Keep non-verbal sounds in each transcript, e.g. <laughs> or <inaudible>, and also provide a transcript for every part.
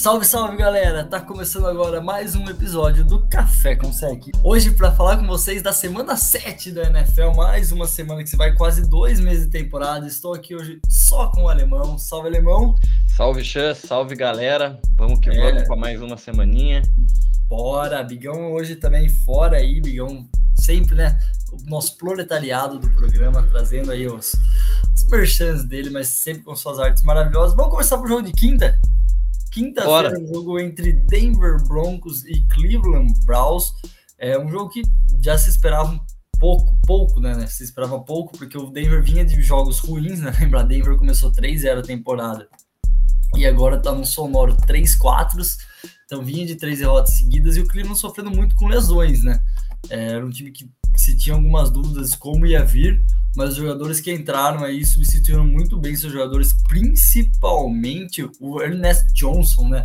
Salve, salve galera! Tá começando agora mais um episódio do Café com Sec. Hoje para falar com vocês da semana 7 da NFL, mais uma semana que se vai quase dois meses de temporada. Estou aqui hoje só com o Alemão. Salve, Alemão! Salve, Xan, salve galera! Vamos que é. vamos para mais uma semaninha. Bora! Bigão hoje também fora aí, Bigão sempre, né? O nosso proletariado do programa, trazendo aí os, os merchants dele, mas sempre com suas artes maravilhosas. Vamos começar pro jogo de quinta? Quinta-feira, um jogo entre Denver Broncos e Cleveland Browns. É um jogo que já se esperava um pouco, pouco, né, né? Se esperava pouco, porque o Denver vinha de jogos ruins, né? <laughs> Lembra, Denver começou 3-0 a temporada e agora tá num sonoro 3-4. Então vinha de três derrotas seguidas e o Cleveland sofrendo muito com lesões, né? É, era um time que se tinha algumas dúvidas como ia vir, mas os jogadores que entraram aí substituíram muito bem seus jogadores, principalmente o Ernest Johnson, né?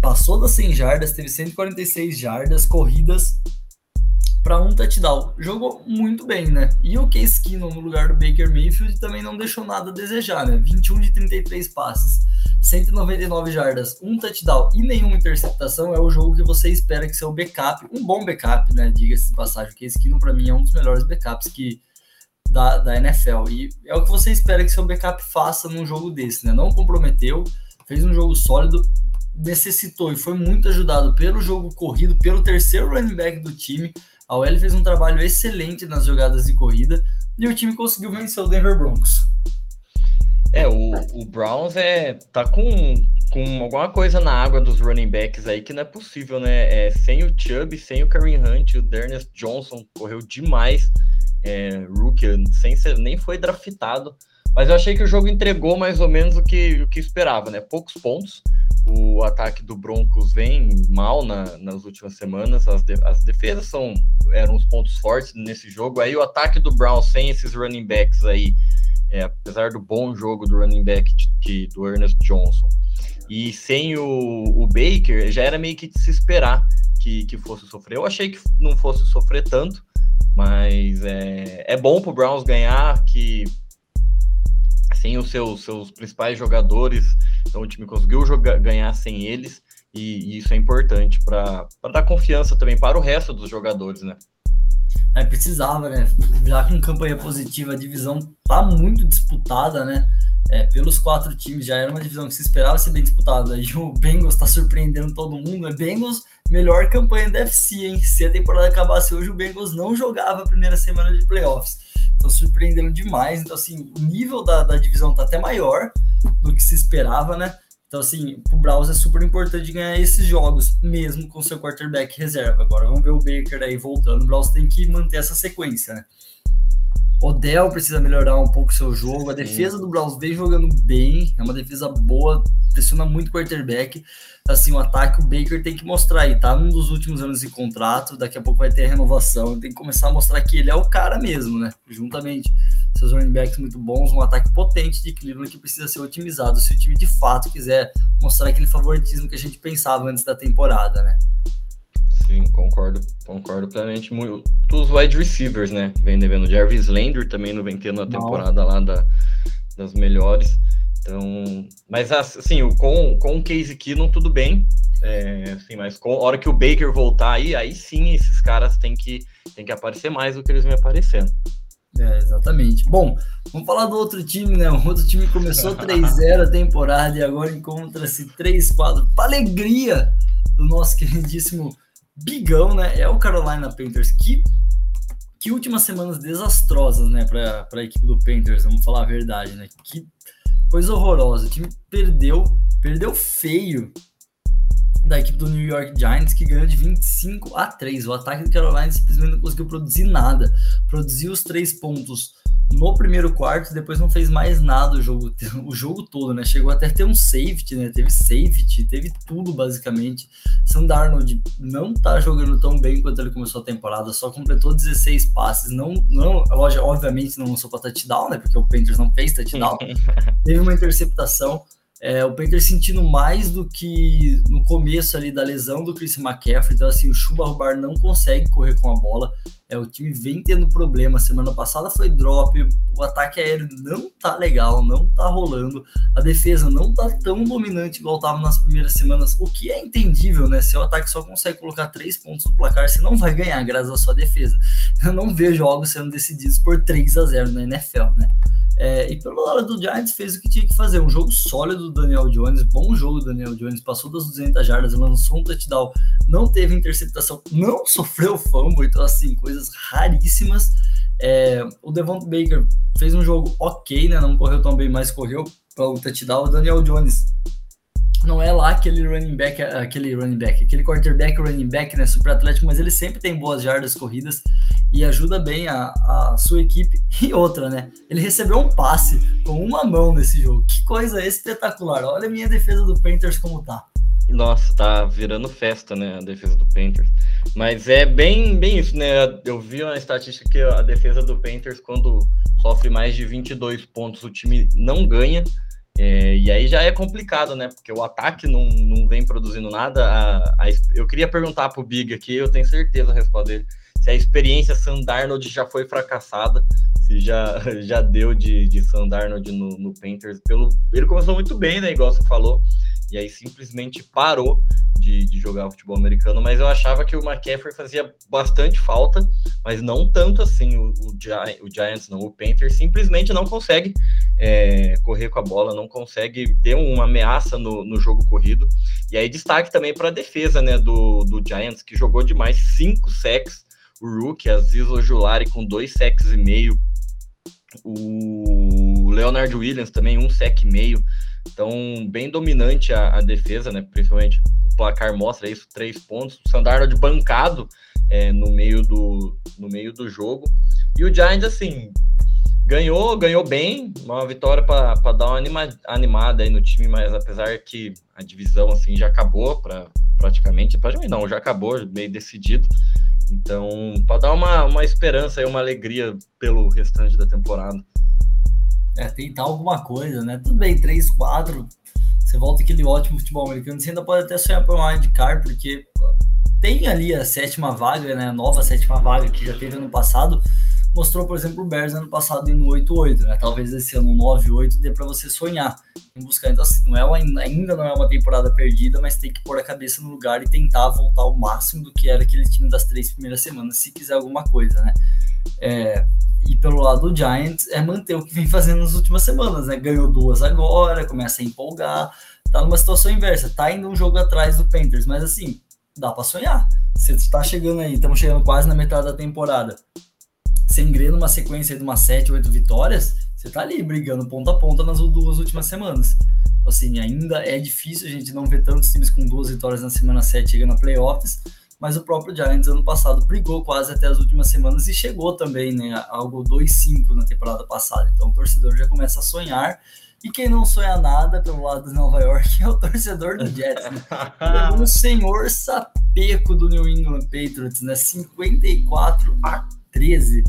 Passou das 100 jardas, teve 146 jardas corridas para um touchdown. Jogou muito bem, né? E o Case Keenum no lugar do Baker Mayfield também não deixou nada a desejar, né? 21 de 33 passes, 199 jardas, um touchdown e nenhuma interceptação é o jogo que você espera que seu backup, um bom backup, né? Diga-se de passagem, o Case Keenum para mim é um dos melhores backups que da, da NFL. E é o que você espera que seu backup faça num jogo desse, né? Não comprometeu, fez um jogo sólido, necessitou e foi muito ajudado pelo jogo corrido, pelo terceiro running back do time. A OL fez um trabalho excelente nas jogadas de corrida e o time conseguiu vencer o Denver Broncos. É, o, o Browns é, tá com, com alguma coisa na água dos running backs aí que não é possível, né? É, sem o Chubb, sem o Kareem Hunt, o Dernest Johnson correu demais é, rookie, sem ser, nem foi draftado. Mas eu achei que o jogo entregou mais ou menos o que, o que esperava, né? Poucos pontos. O ataque do Broncos vem mal na, nas últimas semanas. As, de, as defesas são, eram os pontos fortes nesse jogo. Aí o ataque do Brown sem esses running backs aí, é, apesar do bom jogo do running back de, de, do Ernest Johnson, e sem o, o Baker, já era meio que de se esperar que, que fosse sofrer. Eu achei que não fosse sofrer tanto, mas é, é bom para o Browns ganhar, que sem os seus, seus principais jogadores, então o time conseguiu jogar, ganhar sem eles, e, e isso é importante para dar confiança também para o resto dos jogadores, né? É, precisava, né? Já com campanha positiva, a divisão tá muito disputada, né? É, pelos quatro times, já era uma divisão que se esperava ser bem disputada. E o Bengals tá surpreendendo todo mundo. É Bengals melhor campanha da FC, hein? Se a temporada acabasse hoje, o Bengals não jogava a primeira semana de playoffs. Então, surpreendendo demais. Então, assim, o nível da, da divisão tá até maior do que se esperava, né? Então, assim, pro Browns é super importante ganhar esses jogos, mesmo com seu quarterback reserva. Agora, vamos ver o Baker aí voltando. O Browns tem que manter essa sequência, né? Odell precisa melhorar um pouco seu jogo. A defesa do Browns vem jogando bem, é uma defesa boa, pressiona muito o quarterback. Assim, o ataque o Baker tem que mostrar aí, tá? Num dos últimos anos de contrato, daqui a pouco vai ter a renovação. Tem que começar a mostrar que ele é o cara mesmo, né? Juntamente seus running backs muito bons, um ataque potente de Cleveland que precisa ser otimizado se o time de fato quiser mostrar aquele favoritismo que a gente pensava antes da temporada, né? Sim, concordo, concordo plenamente. Muito, os wide receivers, né? Vem devendo. Jarvis Landry também não vem tendo a temporada lá da, das melhores. Então, mas assim, com, com o Case Keenum tudo bem. É, assim, mas com a hora que o Baker voltar aí, aí sim esses caras têm que, têm que aparecer mais do que eles vêm aparecendo. É, exatamente. Bom, vamos falar do outro time, né? <laughs> O outro time começou 3-0 a temporada e agora encontra-se 3-4 para alegria do nosso <laughs> queridíssimo bigão, né? É o Carolina Panthers. Que, que últimas semanas desastrosas, né? Para a equipe do Panthers, vamos falar a verdade, né? Que coisa horrorosa. O time perdeu, perdeu feio da equipe do New York Giants, que ganhou de 25 a 3. O ataque do Carolina simplesmente não conseguiu produzir nada. Produziu os três pontos no primeiro quarto, depois não fez mais nada o jogo, <laughs> o jogo todo, né? Chegou até a ter um safety, né? Teve safety, teve tudo basicamente. Sam Darnold não tá jogando tão bem quanto ele começou a temporada, só completou 16 passes, não, não, a loja obviamente não lançou para touchdown, né? Porque o Panthers não fez touchdown. <laughs> teve uma interceptação. É, o Panthers sentindo mais do que no começo ali da lesão do Chris McCaffrey. Então, assim, o Chuba Rubar não consegue correr com a bola. É, o time vem tendo problema. Semana passada foi drop. O ataque aéreo não tá legal, não tá rolando. A defesa não tá tão dominante igual tava nas primeiras semanas. O que é entendível, né? Se o ataque só consegue colocar três pontos no placar, você não vai ganhar graças à sua defesa. Eu não vejo jogos sendo decididos por 3 a 0 na NFL, né? É, e pelo lado do Giants fez o que tinha que fazer, um jogo sólido do Daniel Jones, bom jogo do Daniel Jones, passou das 200 jardas, lançou um touchdown, não teve interceptação, não <laughs> sofreu fumble, então assim, coisas raríssimas. É, o Devon Baker fez um jogo ok, né, não correu tão bem, mas correu para o touchdown. O Daniel Jones não é lá aquele running back, aquele running back, aquele quarterback running back, né, super atlético, mas ele sempre tem boas jardas corridas e ajuda bem a, a sua equipe. E outra, né, ele recebeu um passe com uma mão nesse jogo. Que coisa espetacular. Olha a minha defesa do Panthers como tá. Nossa, tá virando festa, né, a defesa do Panthers. Mas é bem, bem isso, né? Eu vi uma estatística que a defesa do Panthers, quando sofre mais de 22 pontos, o time não ganha. É, e aí já é complicado, né? Porque o ataque não, não vem produzindo nada. A, a, eu queria perguntar pro Big aqui, eu tenho certeza a resposta dele, se a experiência Sandarnold já foi fracassada, se já, já deu de, de Sandarnold no, no Panthers. Pelo, ele começou muito bem, né? Igual você falou, e aí simplesmente parou de, de, jogar futebol americano, mas eu achava que o McCaffrey fazia bastante falta, mas não tanto assim o, o, o Giants, não. O Panthers simplesmente não consegue é, correr com a bola, não consegue ter uma ameaça no, no jogo corrido. E aí destaque também para a defesa né, do, do Giants, que jogou demais, cinco sacks. O Rookie, Aziz Ojulari com dois sacks e meio. O Leonard Williams também, um sec e meio. Então, bem dominante a, a defesa, né? Principalmente o placar mostra isso, três pontos. O Sandarnold bancado é, no, meio do, no meio do jogo. E o Giants, assim, ganhou, ganhou bem, uma vitória para dar uma anima, animada aí no time, mas apesar que a divisão assim já acabou para praticamente, praticamente não, já acabou, meio decidido. Então, para dar uma, uma esperança e uma alegria pelo restante da temporada. É, tentar alguma coisa, né? Tudo bem, 3, 4, você volta aquele ótimo futebol americano, você ainda pode até sonhar por um wildcard, porque tem ali a sétima vaga, né? A nova sétima vaga que já teve ano passado, mostrou, por exemplo, o Bears ano passado indo 8-8, né? Talvez esse ano 9-8 dê para você sonhar em buscar. Então, assim, não é uma, ainda não é uma temporada perdida, mas tem que pôr a cabeça no lugar e tentar voltar ao máximo do que era aquele time das três primeiras semanas, se quiser alguma coisa, né? É, e pelo lado do Giants é manter o que vem fazendo nas últimas semanas, né? Ganhou duas agora, começa a empolgar, tá numa situação inversa, tá indo um jogo atrás do Panthers, mas assim, dá para sonhar. Você está chegando aí, estamos chegando quase na metade da temporada. Você engrena uma sequência de umas 7, 8 vitórias, você tá ali brigando ponta a ponta nas duas últimas semanas. Assim, ainda é difícil a gente não ver tantos times com duas vitórias na semana 7 chegando a playoffs, mas o próprio Giants ano passado brigou quase até as últimas semanas e chegou também, né, algo 2-5 na temporada passada. Então o torcedor já começa a sonhar. E quem não sonha nada pelo lado de Nova York <laughs> é o torcedor do Jets. Né? <laughs> Um senhor sapeco do New England Patriots, né? 54 a 13.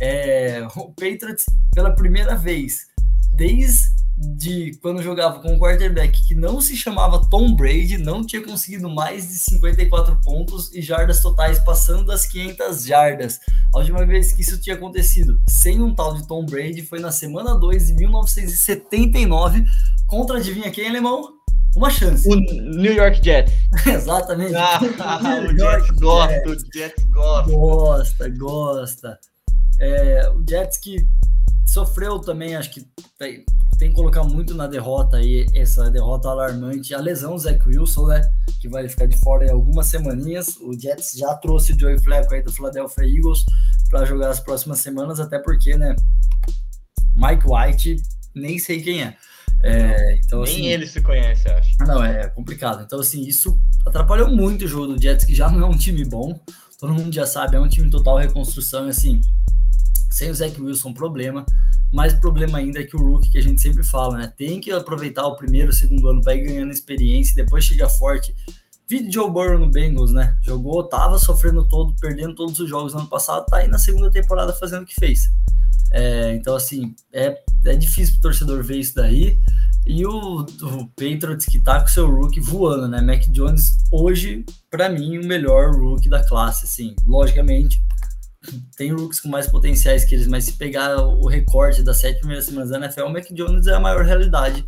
É, o Patriots, pela primeira vez, desde de quando jogava com um quarterback que não se chamava Tom Brady, não tinha conseguido mais de 54 pontos e jardas totais passando das 500 jardas. A última vez que isso tinha acontecido sem um tal de Tom Brady foi na semana 2 de 1979 contra, adivinha quem, alemão? Uma chance. O New York Jets. <laughs> Exatamente. Ah, <laughs> o, Jets gosta, o Jets gosta. Gosta, gosta. É, o Jets que sofreu também, acho que tem, tem que colocar muito na derrota aí, essa derrota alarmante, a lesão do Zach Wilson, né, que vai ficar de fora em algumas semaninhas, o Jets já trouxe o Joey Flacco aí do Philadelphia Eagles para jogar as próximas semanas, até porque, né, Mike White, nem sei quem é. É então, nem assim, ele se conhece, acho. Não, é complicado. Então, assim, isso atrapalhou muito o jogo do Jets, que já não é um time bom, todo mundo já sabe, é um time total reconstrução, e assim, sem o Zach Wilson, problema. Mais problema ainda é que o rookie, que a gente sempre fala, né? Tem que aproveitar o primeiro, segundo ano ir ganhando experiência, depois chega forte. Vídeo Joe Burrow no Bengals, né? Jogou, tava sofrendo todo, perdendo todos os jogos no ano passado, tá aí na segunda temporada fazendo o que fez. É, então, assim, é, é difícil pro torcedor ver isso daí. E o, o Patriots que tá com seu rookie voando, né? Mac Jones, hoje, para mim, o melhor rookie da classe, assim. Logicamente, tem rookies com mais potenciais que eles, mas se pegar o recorte das sete primeiras semanas da NFL, o Mac Jones é a maior realidade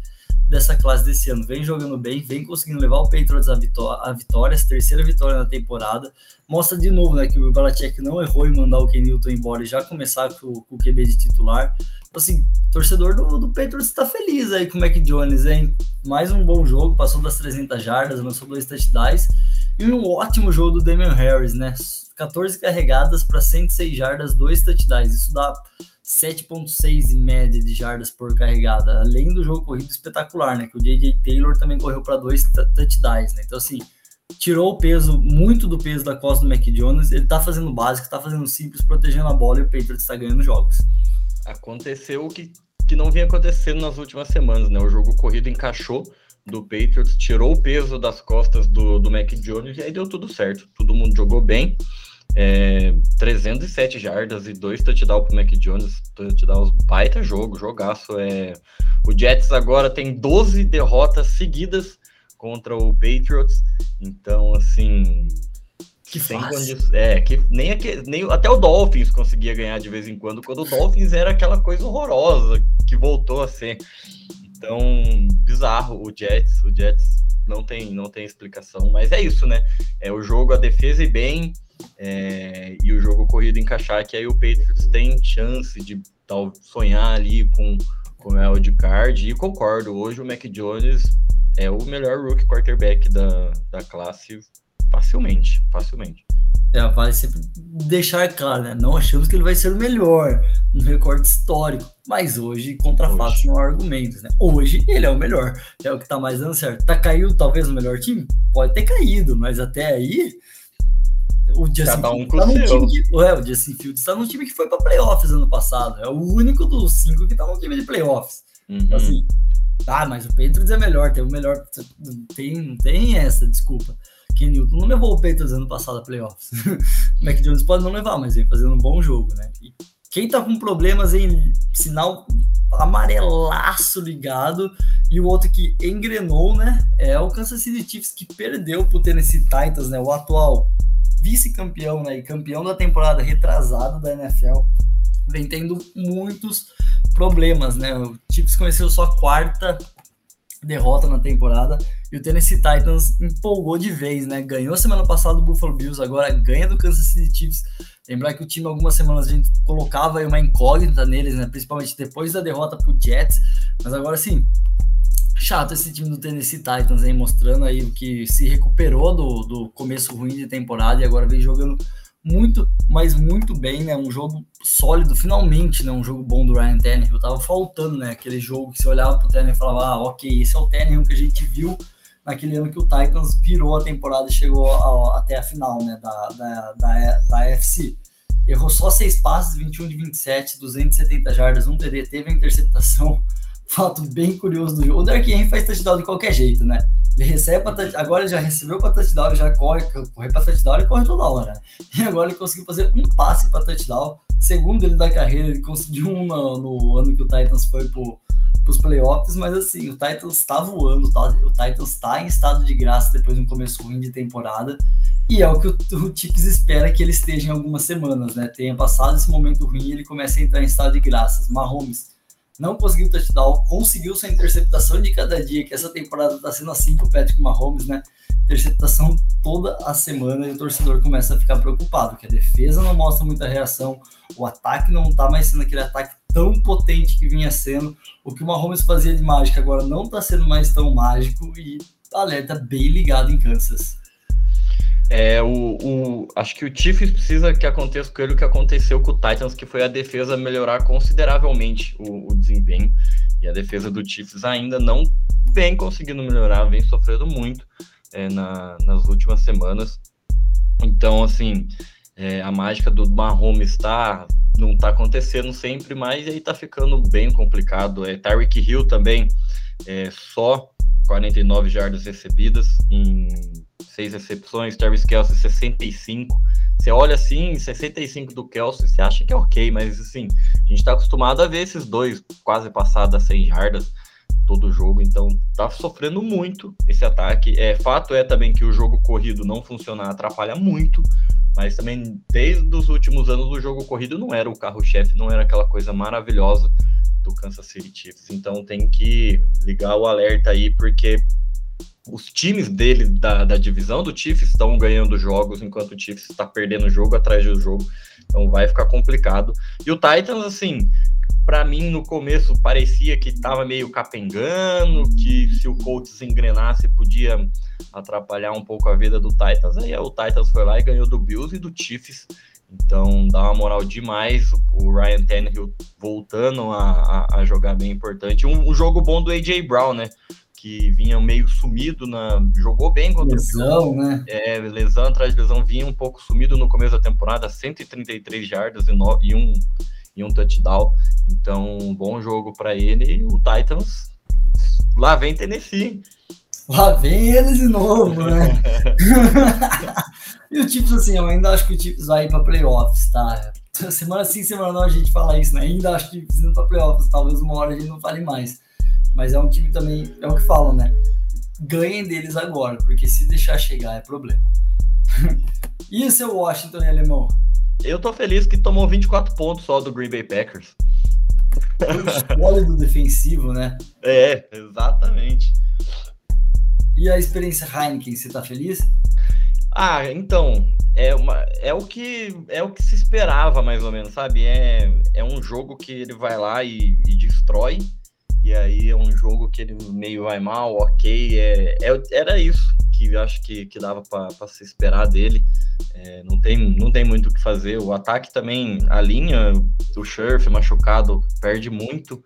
dessa classe desse ano. Vem jogando bem, vem conseguindo levar o Patriots à vitória, a vitória, a terceira vitória na temporada. Mostra de novo né, que o Belichick não errou em mandar o Ken Newton embora e já começar com, com o QB de titular. Então, assim, torcedor do, do Patriots está feliz aí com o Mac Jones, hein? Mais um bom jogo, passou das 300 jardas, lançou dois touchdowns. E um ótimo jogo do Damian Harris, né? 14 carregadas para 106 jardas, dois touchdowns. Isso dá 7.6 em média de jardas por carregada, além do jogo corrido espetacular, né? Que o JJ Taylor também correu para dois touchdowns, né? Então, assim, tirou o peso, muito do peso da costa do Mac Jones, ele tá fazendo básico, tá fazendo simples, protegendo a bola e o Patriots está ganhando jogos. Aconteceu o que, que não vinha acontecendo nas últimas semanas, né? O jogo corrido encaixou do Patriots, tirou o peso das costas do, do Mac Jones e aí deu tudo certo. Todo mundo jogou bem. É, 307 jardas e dois touchdowns pro Mac Jones, touchdowns baita jogo, jogaço. É, o Jets agora tem 12 derrotas seguidas contra o Patriots, então assim. Que sem. É, que nem, aquele, nem até o Dolphins conseguia ganhar de vez em quando, quando o Dolphins era aquela coisa horrorosa que voltou a ser. Então, bizarro o Jets, o Jets não tem, não tem explicação, mas é isso, né? É o jogo, a defesa e bem, é, e o jogo corrido encaixar, que aí o Patriots tem chance de tal, sonhar ali com, com o wild card. E concordo, hoje o Mac Jones é o melhor rookie quarterback da, da classe facilmente, facilmente. É, vale sempre deixar claro, né? Não achamos que ele vai ser o melhor no recorde histórico, mas hoje, contra hoje. fatos, não há argumentos, né? Hoje ele é o melhor, é o que tá mais dando certo. Tá caiu talvez o melhor time? Pode ter caído, mas até aí o Justin Cada um tá time que, o Justin Fields está num time que foi para playoffs ano passado. É o único dos cinco que tá no time de playoffs. Uhum. Assim, ah, mas o Patriots é melhor, tem o melhor. Tem, não tem essa, desculpa. Ken Newton não levou o Patriots ano passado a playoffs. o <laughs> Mac Jones pode não levar, mas vem fazendo um bom jogo, né? E quem tá com problemas em sinal amarelaço ligado e o outro que engrenou, né, é o Kansas City Chiefs que perdeu pro Tennessee Titans, né, o atual vice-campeão né, e campeão da temporada retrasada da NFL, vem tendo muitos problemas. Né? O Chiefs conheceu sua quarta derrota na temporada e o Tennessee Titans empolgou de vez, né? Ganhou semana passada do Buffalo Bills, agora ganha do Kansas City Chiefs. Lembrar que o time algumas semanas a gente colocava uma incógnita neles, né? Principalmente depois da derrota pro Jets, mas agora sim, chato esse time do Tennessee Titans, hein? Mostrando aí o que se recuperou do, do começo ruim de temporada e agora vem jogando muito, mas muito bem, né? Um jogo sólido, finalmente, né? Um jogo bom do Ryan Tannehill. Tava faltando, né? Aquele jogo que você olhava pro Tannehill e falava, ah, ok, esse é o Tannehill que a gente viu naquele ano que o Titans virou a temporada e chegou a, até a final, né? Da, da, da, da. Errou só seis passes, 21 de 27, 270 jardas, um TD, teve a interceptação fato bem curioso do jogo. O Dark Henry faz touchdown de qualquer jeito, né? Ele recebe pra agora ele já recebeu para touchdown, já corre, corre para touchdown, ele corre toda hora. E agora ele conseguiu fazer um passe para touchdown. Segundo ele da carreira, ele conseguiu um no, no ano que o Titans foi pro, os playoffs, mas assim, o Titans está voando, tá? o Titans está em estado de graça depois de um começo ruim de temporada. E é o que o, o espera que ele esteja em algumas semanas, né? Tenha passado esse momento ruim e ele comece a entrar em estado de graças. Mahomes não conseguiu touchdown, conseguiu sua interceptação de cada dia, que essa temporada está sendo assim com o Patrick Mahomes, né? Interceptação toda a semana e o torcedor começa a ficar preocupado, que a defesa não mostra muita reação, o ataque não está mais sendo aquele ataque tão potente que vinha sendo, o que o Mahomes fazia de mágica agora não está sendo mais tão mágico e alerta bem ligado em Kansas. É, o, o, acho que o Chiefs precisa que aconteça com ele o que aconteceu com o Titans, que foi a defesa melhorar consideravelmente o, o desempenho. E a defesa do Chiefs ainda não vem conseguindo melhorar, vem sofrendo muito é, na, nas últimas semanas. Então, assim, é, a mágica do Mahomes tá, não está acontecendo sempre, mas aí está ficando bem complicado. É, Tyreek Hill também, é, só 49 jardas recebidas em seis recepções, Travis Kelsey 65. Você olha assim, 65 do Kelsey, você acha que é ok, mas assim, a gente está acostumado a ver esses dois quase passados a 100 jardas. todo jogo, então tá sofrendo muito esse ataque. É fato é também que o jogo corrido não funcionar atrapalha muito, mas também desde os últimos anos o jogo corrido não era o carro-chefe, não era aquela coisa maravilhosa do Kansas City Chiefs. Então tem que ligar o alerta aí porque os times dele da, da divisão do Chiefs estão ganhando jogos enquanto o Chiefs está perdendo jogo atrás do jogo. Então vai ficar complicado. E o Titans, assim, para mim no começo parecia que estava meio capengando, que se o Colts engrenasse podia atrapalhar um pouco a vida do Titans. Aí o Titans foi lá e ganhou do Bills e do Chiefs. Então dá uma moral demais. O Ryan Tannehill voltando a, a, a jogar bem importante. Um, um, jogo bom do AJ Brown, né? Que vinha meio sumido na. Jogou bem contra lesão, o né? É, lesão atrás de lesão, vinha um pouco sumido no começo da temporada, 133 jardas e, no, e um e um touchdown. Então, um bom jogo para ele. E o Titans, lá vem Tennessee. Lá vem eles de novo, né? <laughs> e o Chiefs, assim, eu ainda acho que o Chiefs vai ir para playoffs, tá? Semana sim, semana não a gente fala isso, né? Ainda acho que precisa para playoffs. Talvez uma hora a gente não fale mais. Mas é um time também, é o que falam, né? Ganhem deles agora, porque se deixar chegar é problema. <laughs> e o seu Washington, alemão? Eu tô feliz que tomou 24 pontos só do Green Bay Packers. Sólido defensivo, né? É, exatamente. E a experiência Heineken, você tá feliz? Ah, então, é, uma, é, o que, é o que se esperava, mais ou menos, sabe? É, é um jogo que ele vai lá e, e destrói, e aí é um jogo que ele meio vai mal, ok, é, é era isso que eu acho que, que dava para se esperar dele. É, não, tem, não tem muito o que fazer. O ataque também, a linha, o Scherf machucado, perde muito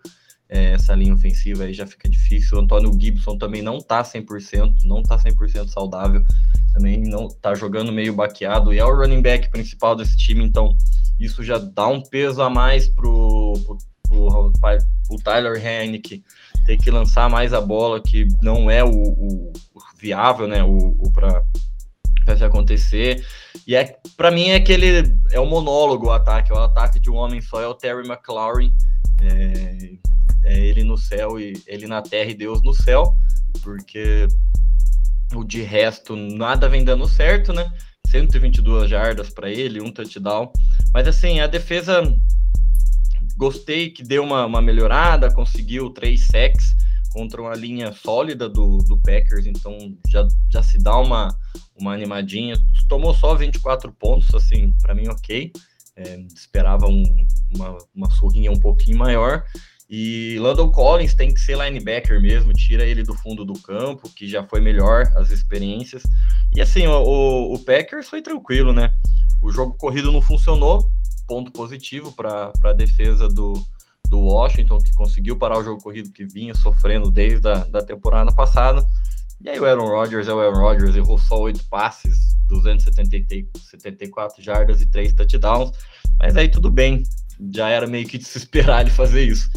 é, essa linha ofensiva aí já fica difícil. O Antônio Gibson também não tá 100%, não tá 100% saudável, também não tá jogando meio baqueado e é o running back principal desse time, então isso já dá um peso a mais pro, pro, pro Tyler Hennick ter que lançar mais a bola, que não é o, o, o viável, né, o, o para se acontecer. E é para mim é aquele é o monólogo o ataque, é o ataque de um homem só, é o Terry McLaurin. É, é ele no céu e ele na terra e Deus no céu, porque o de resto nada vem dando certo, né? 122 jardas para ele, um touchdown. Mas assim, a defesa gostei que deu uma, uma melhorada, conseguiu três sacks contra uma linha sólida do, do Packers, então já, já se dá uma, uma animadinha. Tomou só 24 pontos, assim, para mim ok. É, esperava um, uma, uma surrinha um pouquinho maior. E Landon Collins tem que ser linebacker mesmo, tira ele do fundo do campo, que já foi melhor as experiências. E assim, o, o Packers foi tranquilo, né? O jogo corrido não funcionou, ponto positivo para a defesa do, do Washington, que conseguiu parar o jogo corrido que vinha sofrendo desde a da temporada passada. E aí o Aaron Rodgers é o Aaron Rodgers, errou só oito passes, 274 jardas e três touchdowns. Mas aí tudo bem, já era meio que de se esperar ele fazer isso.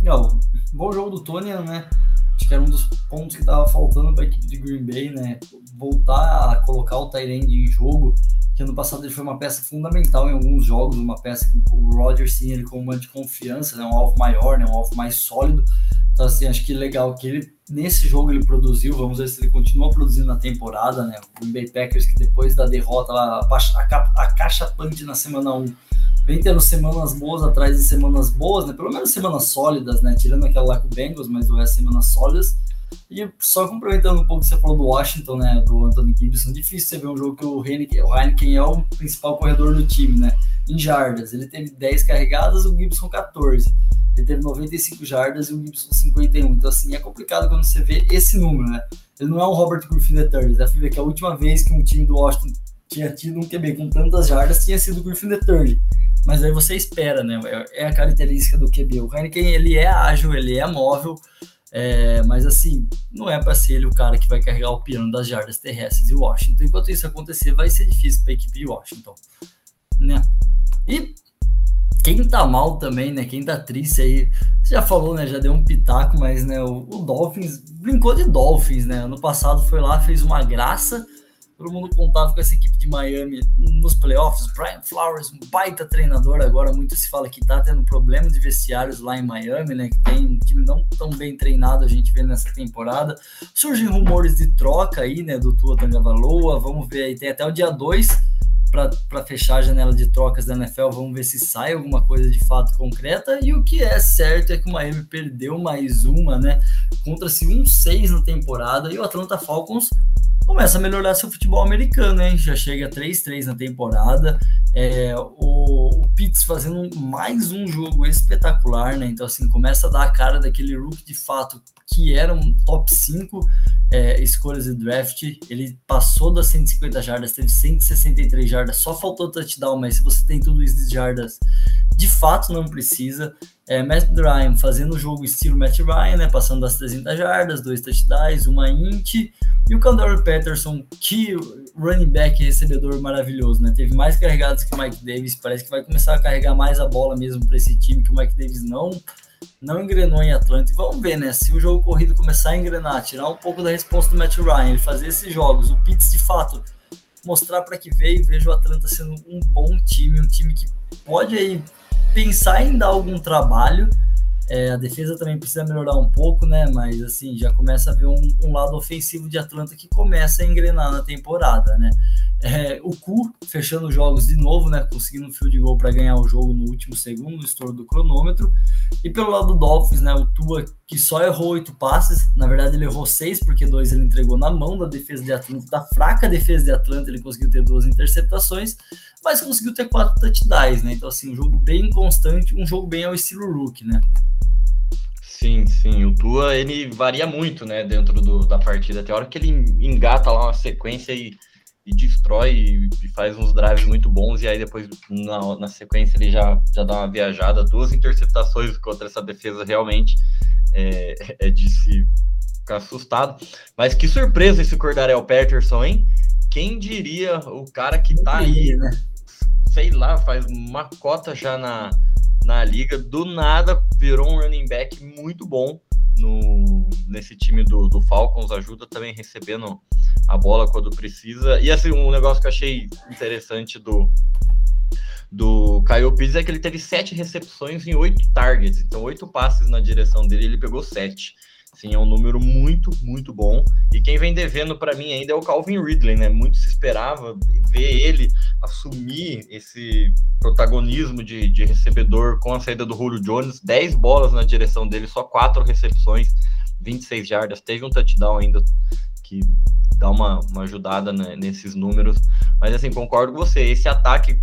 Legal. Bom jogo do Tony, né? Acho que era um dos pontos que estava faltando para a equipe de Green Bay, né? Voltar a colocar o Tyrande em jogo, que ano passado ele foi uma peça fundamental em alguns jogos, uma peça que o Rodgers tinha ele uma de confiança, né? Um alvo maior, né? Um alvo mais sólido. Então, assim, acho que legal que ele, nesse jogo ele produziu, vamos ver se ele continua produzindo na temporada, né? O Green Bay Packers, que depois da derrota lá, a, a, a caixa na semana 1 vem tendo semanas boas atrás de semanas boas, né? Pelo menos semanas sólidas, né? Tirando aquela lá com o Bengals, mas o resto semanas sólidas. E só complementando um pouco o que você falou do Washington, né? Do Anthony Gibson, difícil você ver um jogo que o Heineken, o Heineken é o principal corredor do time, né? Em jardas. Ele teve 10 carregadas, o Gibson 14. Ele teve 95 jardas e o Gibson 51. Então, assim, é complicado quando você vê esse número, né? Ele não é um Robert Griffin III. Dá pra ver que a última vez que um time do Washington tinha tido um QB com tantas jardas tinha sido o Griffin III mas aí você espera, né? É a característica do QB. O Heineken, ele é ágil, ele é móvel, é, mas assim, não é para ser ele o cara que vai carregar o piano das jardas terrestres de Washington. Enquanto isso acontecer, vai ser difícil para a equipe de Washington, né? E quem tá mal também, né? Quem tá triste aí, você já falou, né? Já deu um pitaco, mas né, o, o Dolphins brincou de Dolphins, né? Ano passado foi lá, fez uma graça, Todo mundo contava com essa equipe de Miami nos playoffs. Brian Flowers, um baita treinador. Agora muito se fala que tá tendo problemas de vestiários lá em Miami, né? Que tem um time não tão bem treinado, a gente vê nessa temporada. Surgem rumores de troca aí, né? Do Tua Tagovailoa. Vamos ver aí, tem até o dia 2 para fechar a janela de trocas da NFL. Vamos ver se sai alguma coisa de fato concreta. E o que é certo é que o Miami perdeu mais uma, né? Contra-se um 6 na temporada. E o Atlanta Falcons começa a melhorar seu futebol americano, hein? Já chega a 3-3 na temporada. É, o, o Pitts fazendo mais um jogo espetacular, né? Então, assim, começa a dar a cara daquele rookie de fato que era um top 5 é, escolhas de draft. Ele passou das 150 jardas, teve 163 jardas, só faltou touchdown, mas se você tem tudo isso de jardas, de fato não precisa. É, Matt Ryan fazendo o jogo estilo Matt Ryan, né, passando das 300 jardas, dois touchdowns, uma int. E o Candor Patterson, que running back recebedor maravilhoso, né? Teve mais carregados que o Mike Davis, parece que vai começar a carregar mais a bola mesmo para esse time que o Mike Davis não não engrenou em Atlanta. E vamos ver, né? Se o jogo corrido começar a engrenar, tirar um pouco da resposta do Matt Ryan, ele fazer esses jogos, o Pitts de fato mostrar para que veio, vejo o Atlanta sendo um bom time, um time que pode aí pensar em dar algum trabalho é, a defesa também precisa melhorar um pouco, né? Mas assim, já começa a ver um, um lado ofensivo de Atlanta que começa a engrenar na temporada, né? É, o Cu fechando os jogos de novo, né? Conseguindo um field goal para ganhar o jogo no último segundo, no estouro do cronômetro. E pelo lado do Dolphins, né? O Tua que só errou oito passes, na verdade ele errou seis, porque dois ele entregou na mão da defesa de Atlanta, da fraca defesa de Atlanta, ele conseguiu ter duas interceptações, mas conseguiu ter quatro touchdowns, né? Então, assim, um jogo bem constante, um jogo bem ao estilo Rook, né? Sim, sim. O Tua, ele varia muito, né, dentro do, da partida. Tem hora que ele engata lá uma sequência e, e destrói e, e, faz uns drives muito bons, e aí depois, na, na sequência, ele já, já dá uma viajada. Duas interceptações contra essa defesa realmente é, <laughs> é de se ficar assustado. Mas que surpresa esse Cordarel Patterson, hein? Quem diria o cara que tá aí, né? Sei lá, faz uma cota já na na liga, do nada virou um running back muito bom no, nesse time do, do Falcons, ajuda também recebendo a bola quando precisa. E assim, um negócio que eu achei interessante do, do Kyle é que ele teve sete recepções em oito targets, então oito passes na direção dele, ele pegou sete. Sim, é um número muito, muito bom. E quem vem devendo para mim ainda é o Calvin Ridley, né? Muito se esperava ver ele assumir esse protagonismo de, de recebedor com a saída do Julio Jones. 10 bolas na direção dele, só quatro recepções, 26 jardas. Teve um touchdown ainda que dá uma, uma ajudada né, nesses números. Mas assim, concordo com você. Esse ataque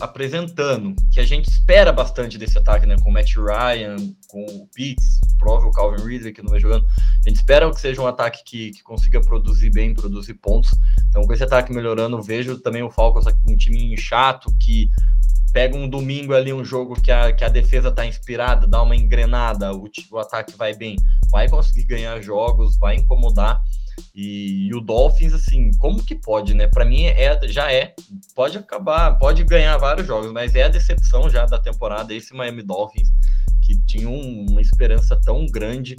apresentando, que a gente espera bastante desse ataque, né? Com o Matt Ryan, com o Pitts, prova o Calvin Ridley que não vai jogando. A gente espera que seja um ataque que, que consiga produzir bem, produzir pontos. Então, com esse ataque melhorando, vejo também o Falcons com um time chato que pega um domingo ali, um jogo que a, que a defesa tá inspirada, dá uma engrenada, o, o ataque vai bem, vai conseguir ganhar jogos, vai incomodar. E, e, o Dolphins, assim, como que pode, né? Para mim é, já é, pode acabar, pode ganhar vários jogos, mas é a decepção já da temporada esse Miami Dolphins que tinha uma esperança tão grande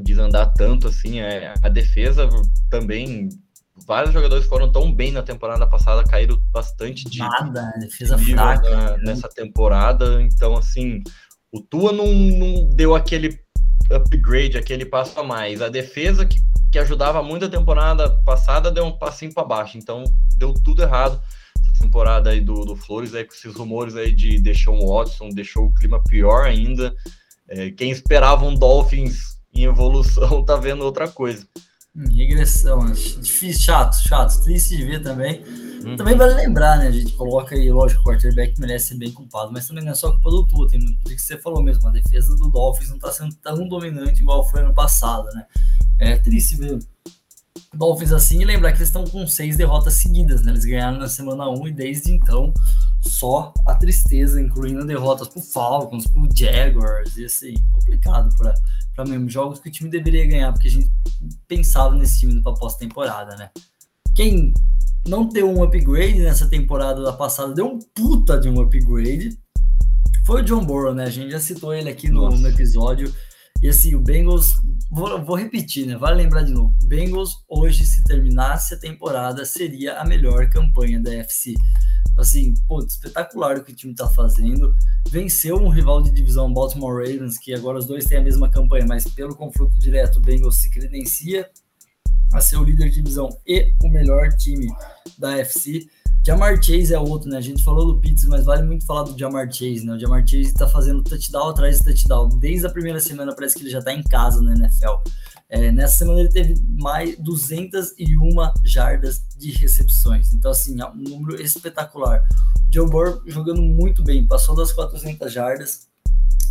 de andar tanto assim, é, a defesa também vários jogadores foram tão bem na temporada passada, caíram bastante de nada, defesa fraca na, nessa temporada, então assim, o Tua não, não deu aquele upgrade, aquele passo a mais. A defesa que que ajudava muito a temporada passada, deu um passinho para baixo. Então, deu tudo errado essa temporada aí do, do Flores, aí com esses rumores aí de deixou um Watson, deixou o clima pior ainda. É, quem esperava um Dolphins em evolução <laughs> tá vendo outra coisa. Regressão, difícil, chato, chato, triste de ver também. Uhum. Também vale lembrar, né? A gente coloca aí, lógico, o quarterback merece ser bem culpado, mas também não é só culpa do Tua, tem muito do que você falou mesmo. A defesa do Dolphins não tá sendo tão dominante igual foi ano passado, né? É triste ver Dolphins assim e lembrar que eles estão com seis derrotas seguidas, né? Eles ganharam na semana 1 e desde então só a tristeza, incluindo derrotas pro Falcons, pro Jaguars, e assim, complicado para mesmo jogos que o time deveria ganhar, porque a gente pensava nesse time para pós-temporada, né? Quem não deu um upgrade nessa temporada da passada, deu um puta de um upgrade, foi o John Burrow, né? A gente já citou ele aqui no, no episódio E assim, o Bengals, vou, vou repetir, né? Vale lembrar de novo: Bengals hoje, se terminasse a temporada, seria a melhor campanha da FC. Assim, pô, espetacular o que o time tá fazendo. Venceu um rival de divisão, Baltimore Ravens, que agora os dois têm a mesma campanha, mas pelo confronto direto, o Bengals se credencia a ser o líder de divisão e o melhor time da FC. Jamar Chase é outro, né? A gente falou do Pitts, mas vale muito falar do Jamar Chase, né? O Jamar Chase tá fazendo touchdown atrás de touchdown. Desde a primeira semana parece que ele já tá em casa na NFL. É, nessa semana ele teve mais 201 jardas de recepções. Então, assim, é um número espetacular. O Joe Burrow jogando muito bem, passou das 400 jardas,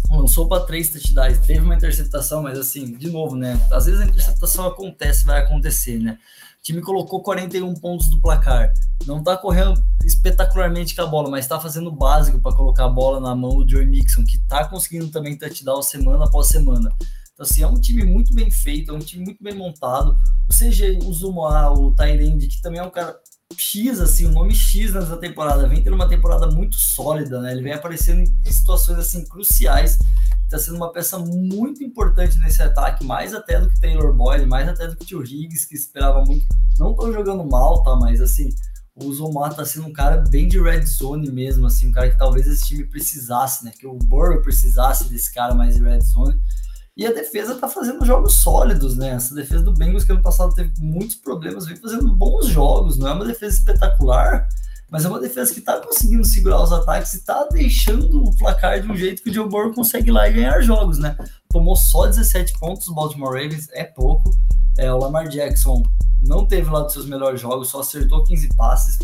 lançou para três touchdowns, teve uma interceptação, mas assim, de novo, né? Às vezes a interceptação acontece, vai acontecer, né? O time colocou 41 pontos do placar. Não está correndo espetacularmente com a bola, mas está fazendo o básico para colocar a bola na mão do Joey Mixon, que está conseguindo também touchdown semana após semana. Então, assim, é um time muito bem feito, é um time muito bem montado. O CG, o Zuma, o Tyrande, que também é um cara X, assim, o nome X nessa temporada, vem tendo uma temporada muito sólida, né? Ele vem aparecendo em situações, assim, cruciais está sendo uma peça muito importante nesse ataque, mais até do que Taylor Boyd, mais até do que Tio Higgs, que esperava muito. Não estão jogando mal, tá? Mas assim, o Zomar tá sendo um cara bem de red zone mesmo, assim, um cara que talvez esse time precisasse, né? Que o Burrow precisasse desse cara mais de red zone. E a defesa tá fazendo jogos sólidos, né? Essa defesa do Bengals que ano passado teve muitos problemas, vem fazendo bons jogos, não é uma defesa espetacular, mas é uma defesa que está conseguindo segurar os ataques e está deixando o placar de um jeito que o Joe Burrow consegue ir lá e ganhar jogos, né? Tomou só 17 pontos, o Baltimore Ravens é pouco. É, o Lamar Jackson não teve lá dos seus melhores jogos, só acertou 15 passes.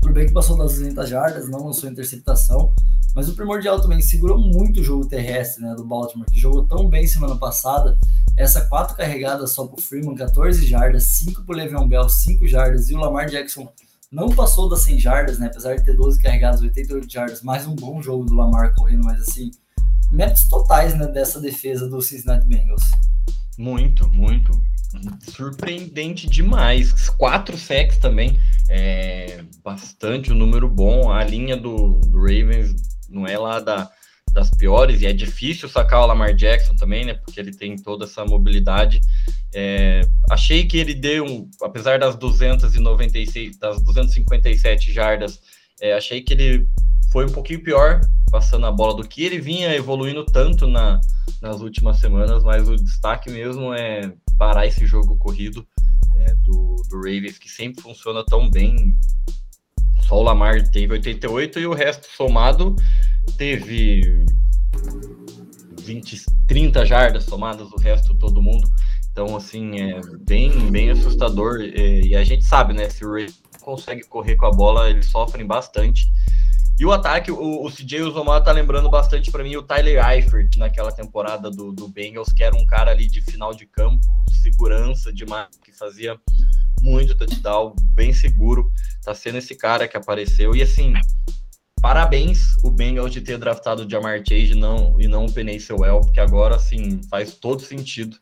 Tudo bem que passou das 200 jardas, não lançou interceptação. Mas o primordial também segurou muito o jogo terrestre né, do Baltimore, que jogou tão bem semana passada. Essa quatro carregadas só para o Freeman, 14 jardas, 5 para o Le'Veon Bell, 5 jardas, e o Lamar Jackson não passou das 100 jardas, né? Apesar de ter 12 carregadas, 88 jardas, mais um bom jogo do Lamar correndo, mas assim, méritos totais, né, dessa defesa do Cincinnati Bengals. Muito, muito. Surpreendente demais. Quatro sacks também. É bastante um número bom. A linha do, do Ravens não é lá da, das piores, e é difícil sacar o Lamar Jackson também, né? Porque ele tem toda essa mobilidade. É, achei que ele deu, apesar das 296, das 257 jardas, é, achei que ele foi um pouquinho pior passando a bola do que ele vinha evoluindo tanto na, nas últimas semanas, mas o destaque mesmo é parar esse jogo corrido é, do, do Ravens, que sempre funciona tão bem. Só o Lamar teve 88 e o resto somado teve 20, 30 jardas somadas, o resto todo mundo. Então, assim, é bem, bem assustador. E, e a gente sabe, né? Se o Ray consegue correr com a bola, eles sofrem bastante. E o ataque, o, o CJ Uzomar tá lembrando bastante para mim o Tyler Eifert naquela temporada do, do Bengals, que era um cara ali de final de campo, segurança demais, que fazia muito touchdown, bem seguro. Tá sendo esse cara que apareceu. E assim, parabéns o Bengals de ter draftado o Jamar Chase não, e não o Penny Sewell, porque agora, assim, faz todo sentido.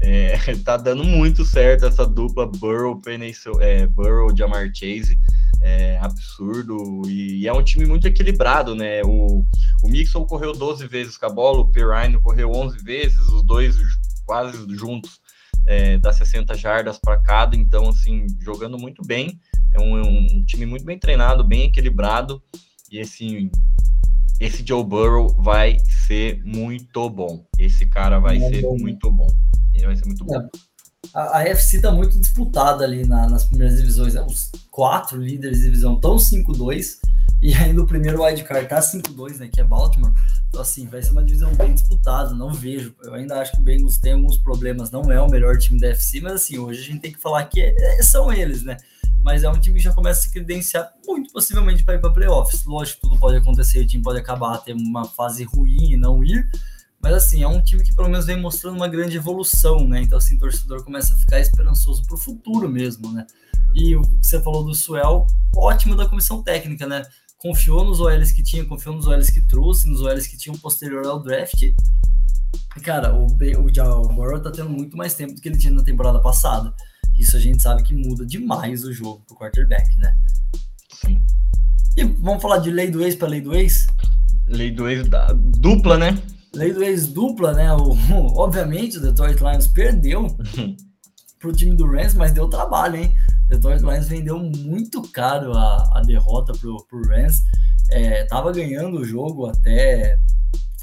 É, <laughs> tá dando muito certo essa dupla Burrow, Penny, é, Burrow, Jamar Chase. É absurdo e, e, é um time muito equilibrado, né? O, o Mixon correu 12 vezes com a bola, o Pirine correu 11 vezes, os dois quase juntos é, das 60 jardas para cada, então, assim, jogando muito bem. É um, um, um time muito bem treinado, bem equilibrado. E assim, esse Joe Burrow vai ser muito bom. Esse cara vai é ser bom. muito bom. Ele vai ser muito bom. É. A, a FC tá muito disputada ali na, nas primeiras divisões. Né? Os quatro líderes de divisão estão 5-2. E ainda o primeiro wildcard tá 5-2, né? Que é Baltimore. Então, assim, vai ser uma divisão bem disputada. Não vejo. Eu ainda acho que o Bengals tem alguns problemas. Não é o melhor time da FC, mas assim, hoje a gente tem que falar que é, são eles, né? mas é um time que já começa a se credenciar muito possivelmente para ir para playoffs. Lógico, tudo pode acontecer, o time pode acabar ter uma fase ruim e não ir, mas assim, é um time que pelo menos vem mostrando uma grande evolução, né? Então assim, o torcedor começa a ficar esperançoso para o futuro mesmo, né? E o que você falou do Suel, ótimo da comissão técnica, né? Confiou nos OLs que tinha, confiou nos OLs que trouxe, nos OLs que tinham posterior ao draft. E, cara, o, o, o Burrow tá tendo muito mais tempo do que ele tinha na temporada passada. Isso a gente sabe que muda demais o jogo pro quarterback, né? Sim. E vamos falar de lei do ex para lei do ex? Lei do ex da dupla, né? Lei do ex dupla, né? O, <laughs> obviamente o Detroit Lions perdeu <laughs> para o time do Rams, mas deu trabalho, hein? Detroit Lions vendeu muito caro a, a derrota para o Rams. É, tava ganhando o jogo até,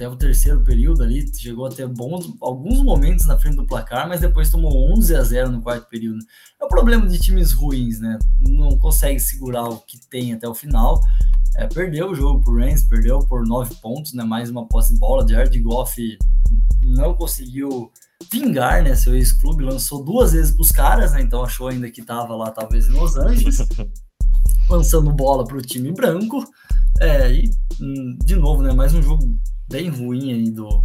até o terceiro período ali, chegou a ter bons, alguns momentos na frente do placar, mas depois tomou 11 a 0 no quarto período. É o problema de times ruins, né? Não consegue segurar o que tem até o final. É, perdeu o jogo pro Rams, perdeu por 9 pontos, né? Mais uma posse de bola. Jared Goff não conseguiu vingar, né? Seu ex-clube lançou duas vezes para os caras, né? Então achou ainda que estava lá, talvez em Los Angeles, <laughs> lançando bola para o time branco. É, e hum, de novo, né? Mais um jogo bem ruim aí do,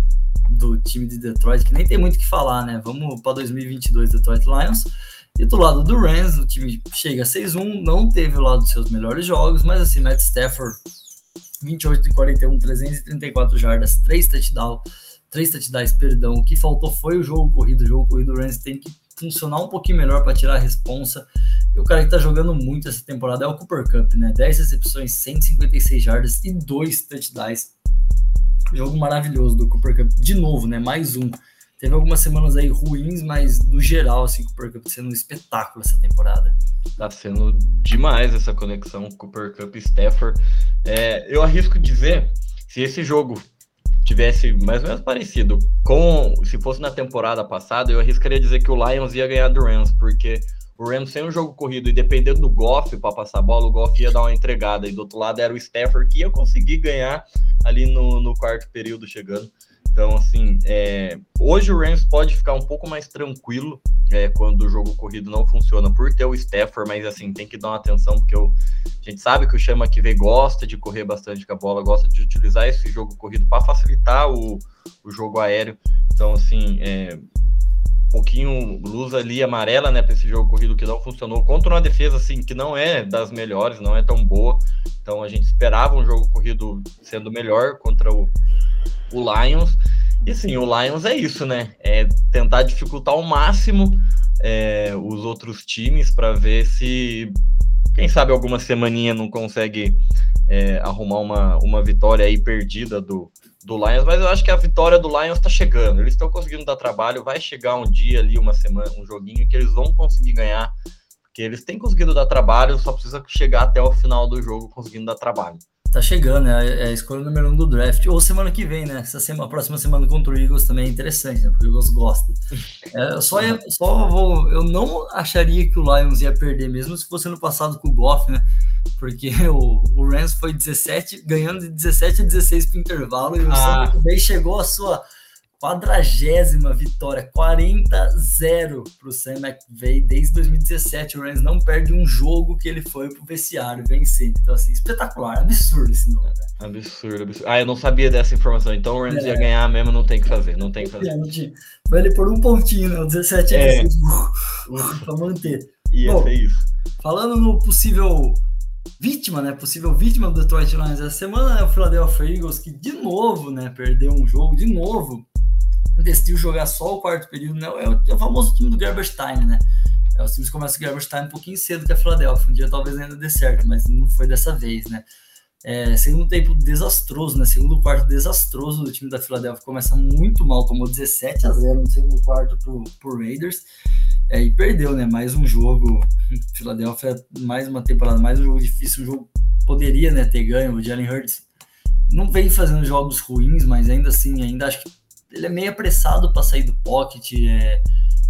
do time de Detroit, que nem tem muito o que falar, né? Vamos para 2022 Detroit Lions. E do lado do Rams, o time chega a 6-1, não teve o lado dos seus melhores jogos, mas assim, Matt Stafford, 28 de 41, 334 jardas, 3 touchdowns, três touchdowns, perdão. O que faltou foi o jogo corrido. O jogo corrido do Rams tem que funcionar um pouquinho melhor para tirar a responsa. E o cara que tá jogando muito essa temporada é o Cooper Cup, né? 10 recepções, 156 jardas e dois touchdowns. Jogo maravilhoso do Cooper Cup. De novo, né? Mais um. Teve algumas semanas aí ruins, mas no geral, assim, Cooper Cup sendo um espetáculo essa temporada. Tá sendo demais essa conexão Cooper Cup e Stafford. É, eu arrisco dizer, se esse jogo tivesse mais ou menos parecido com se fosse na temporada passada, eu arriscaria dizer que o Lions ia ganhar do Rams, porque o Rams sem um jogo corrido e dependendo do Goff para passar a bola, o Goff ia dar uma entregada. E do outro lado era o Stafford que ia conseguir ganhar ali no, no quarto período chegando. Então, assim, é, hoje o Rams pode ficar um pouco mais tranquilo é, quando o jogo corrido não funciona por ter o Stafford, mas assim, tem que dar uma atenção, porque o, a gente sabe que o Chama que vem gosta de correr bastante com a bola, gosta de utilizar esse jogo corrido para facilitar o, o jogo aéreo. Então, assim, é, pouquinho luz ali amarela, né, para esse jogo corrido que não funcionou contra uma defesa assim que não é das melhores, não é tão boa. Então a gente esperava um jogo corrido sendo melhor contra o, o Lions. E sim, o Lions é isso, né? É tentar dificultar ao máximo é, os outros times para ver se, quem sabe, alguma semaninha não consegue é, arrumar uma, uma vitória aí perdida do, do Lions. Mas eu acho que a vitória do Lions está chegando. Eles estão conseguindo dar trabalho. Vai chegar um dia ali, uma semana, um joguinho que eles vão conseguir ganhar. Porque eles têm conseguido dar trabalho, só precisa chegar até o final do jogo conseguindo dar trabalho. Tá chegando, né? É a escolha número um do draft. Ou semana que vem, né? Essa semana, a próxima semana contra o Eagles também é interessante, né? Porque o Eagles gosta. É, só, ia, <laughs> só vou. Eu não acharia que o Lions ia perder, mesmo se fosse no passado com o Goff, né? Porque <laughs> o, o Rams foi 17, ganhando de 17 a 16 para intervalo, e o ah. Santa chegou a sua quadragésima vitória, 40-0 para o Sam McVay desde 2017. O Rams não perde um jogo que ele foi pro vestiário vencendo. Então, assim, espetacular, absurdo esse número. Né? Absurdo, absurdo. Ah, eu não sabia dessa informação. Então o Rams é. ia ganhar mesmo, não tem que fazer, não tem que fazer. Vai ele por um pontinho, né? O 17 é, é. <laughs> para manter. Ia Bom, ser isso. Falando no possível vítima, né? Possível vítima do Detroit Lions essa semana é o Philadelphia Eagles, que de novo, né? Perdeu um jogo, de novo decidiu jogar só o quarto período, né? É o, é o famoso time do Gerberstein, né? É, os times começam o Gerberstein um pouquinho cedo que a Philadelphia. Um dia talvez ainda dê certo, mas não foi dessa vez, né? É, segundo tempo desastroso, né? Segundo quarto desastroso do time da Philadelphia. Começa muito mal, tomou 17 a 0 no segundo quarto pro, pro Raiders. É, e perdeu, né? Mais um jogo. <laughs> Philadelphia, mais uma temporada, mais um jogo difícil. Um jogo poderia né, ter ganho. O Jalen Hurts não vem fazendo jogos ruins, mas ainda assim, ainda acho que ele é meio apressado para sair do pocket. É,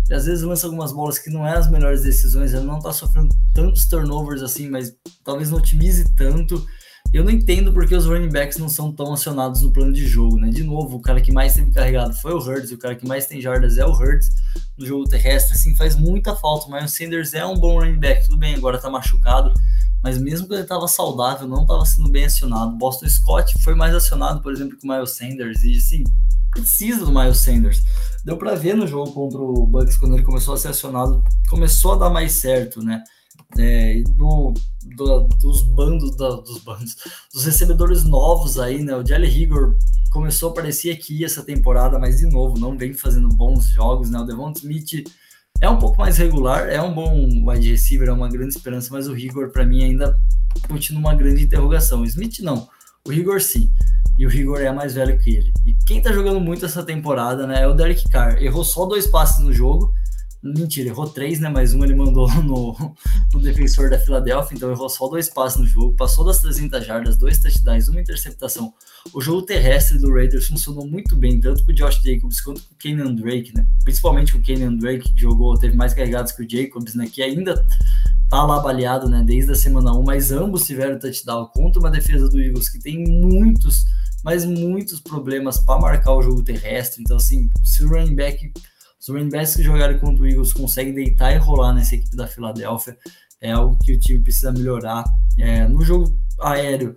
ele às vezes lança algumas bolas que não é as melhores decisões. Ele não está sofrendo tantos turnovers assim, mas talvez não otimize tanto. Eu não entendo porque os running backs não são tão acionados no plano de jogo, né? De novo, o cara que mais teve carregado foi o Hurts, o cara que mais tem jardas é o Hurts no jogo terrestre, assim, faz muita falta. Mas o Sanders é um bom running back, tudo bem, agora tá machucado, mas mesmo quando ele estava saudável, não estava sendo bem acionado. Boston Scott foi mais acionado, por exemplo, que o Miles Sanders, e assim, precisa do Miles Sanders. Deu para ver no jogo contra o Bucks quando ele começou a ser acionado, começou a dar mais certo, né? É, do, do, dos bandos, da, dos bandos, dos recebedores novos aí, né? O Jelly Rigor começou a aparecer aqui essa temporada, mas de novo, não vem fazendo bons jogos, né? O Devon Smith é um pouco mais regular, é um bom wide receiver, é uma grande esperança, mas o Rigor para mim ainda continua uma grande interrogação. O Smith não, o Rigor sim. E o Rigor é mais velho que ele. E quem tá jogando muito essa temporada, né, é o Derek Carr. Errou só dois passes no jogo. Mentira, errou três, né? Mas um ele mandou <laughs> no, no defensor da Filadélfia, então errou só dois passes no jogo. Passou das 300 jardas, dois touchdowns, uma interceptação. O jogo terrestre do Raiders funcionou muito bem, tanto com o Josh Jacobs quanto com o Kenyan Drake, né? Principalmente com o Kenyan Drake, que jogou, teve mais carregados que o Jacobs, né? Que ainda tá lá baleado, né? Desde a semana 1, mas ambos tiveram touchdown contra uma defesa do Eagles que tem muitos mas muitos problemas para marcar o jogo terrestre. Então, assim, se o running back, os running backs que jogarem contra o Eagles conseguem deitar e rolar nessa equipe da Filadélfia, é algo que o time precisa melhorar. É, no jogo aéreo,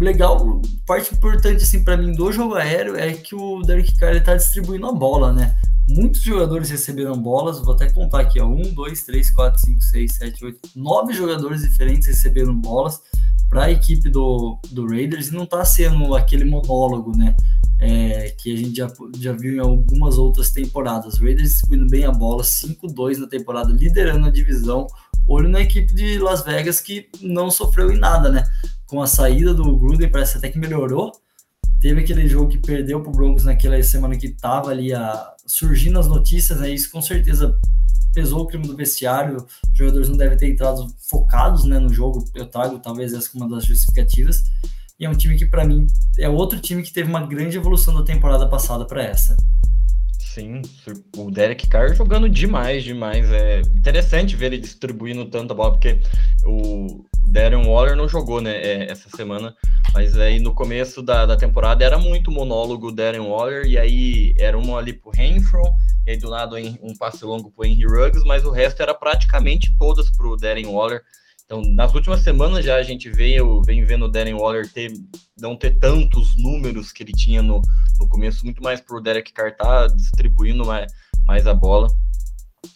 legal, parte importante assim para mim do jogo aéreo é que o Derek Carr está distribuindo a bola, né? Muitos jogadores receberam bolas, vou até contar aqui, ó, 1, 2, 3, 4, 5, 6, 7, 8, 9 jogadores diferentes receberam bolas para a equipe do, do Raiders e não está sendo aquele monólogo, né? É, que a gente já, já viu em algumas outras temporadas. Raiders distribuindo bem a bola, 5-2 na temporada, liderando a divisão. Olho na equipe de Las Vegas que não sofreu em nada, né? Com a saída do Gruden, parece até que melhorou. Teve aquele jogo que perdeu para o Broncos naquela semana que estava ali a, surgindo as notícias, né? Isso com certeza pesou o clima do vestiário, os jogadores não devem ter entrado focados né, no jogo, eu trago talvez essa como uma das justificativas, e é um time que para mim é outro time que teve uma grande evolução da temporada passada para essa. Sim, o Derek Carr jogando demais, demais. É interessante ver ele distribuindo tanta bola, porque o Darren Waller não jogou, né, é, essa semana, mas aí no começo da, da temporada era muito monólogo Darren Waller, e aí era um ali pro Renfro, e aí do lado um passe longo pro Henry Ruggs, mas o resto era praticamente todas pro Darren Waller. Então, nas últimas semanas já a gente veio, vem vendo o Darren Waller ter, não ter tantos números que ele tinha no, no começo, muito mais pro Derek Carr tá distribuindo mais, mais a bola.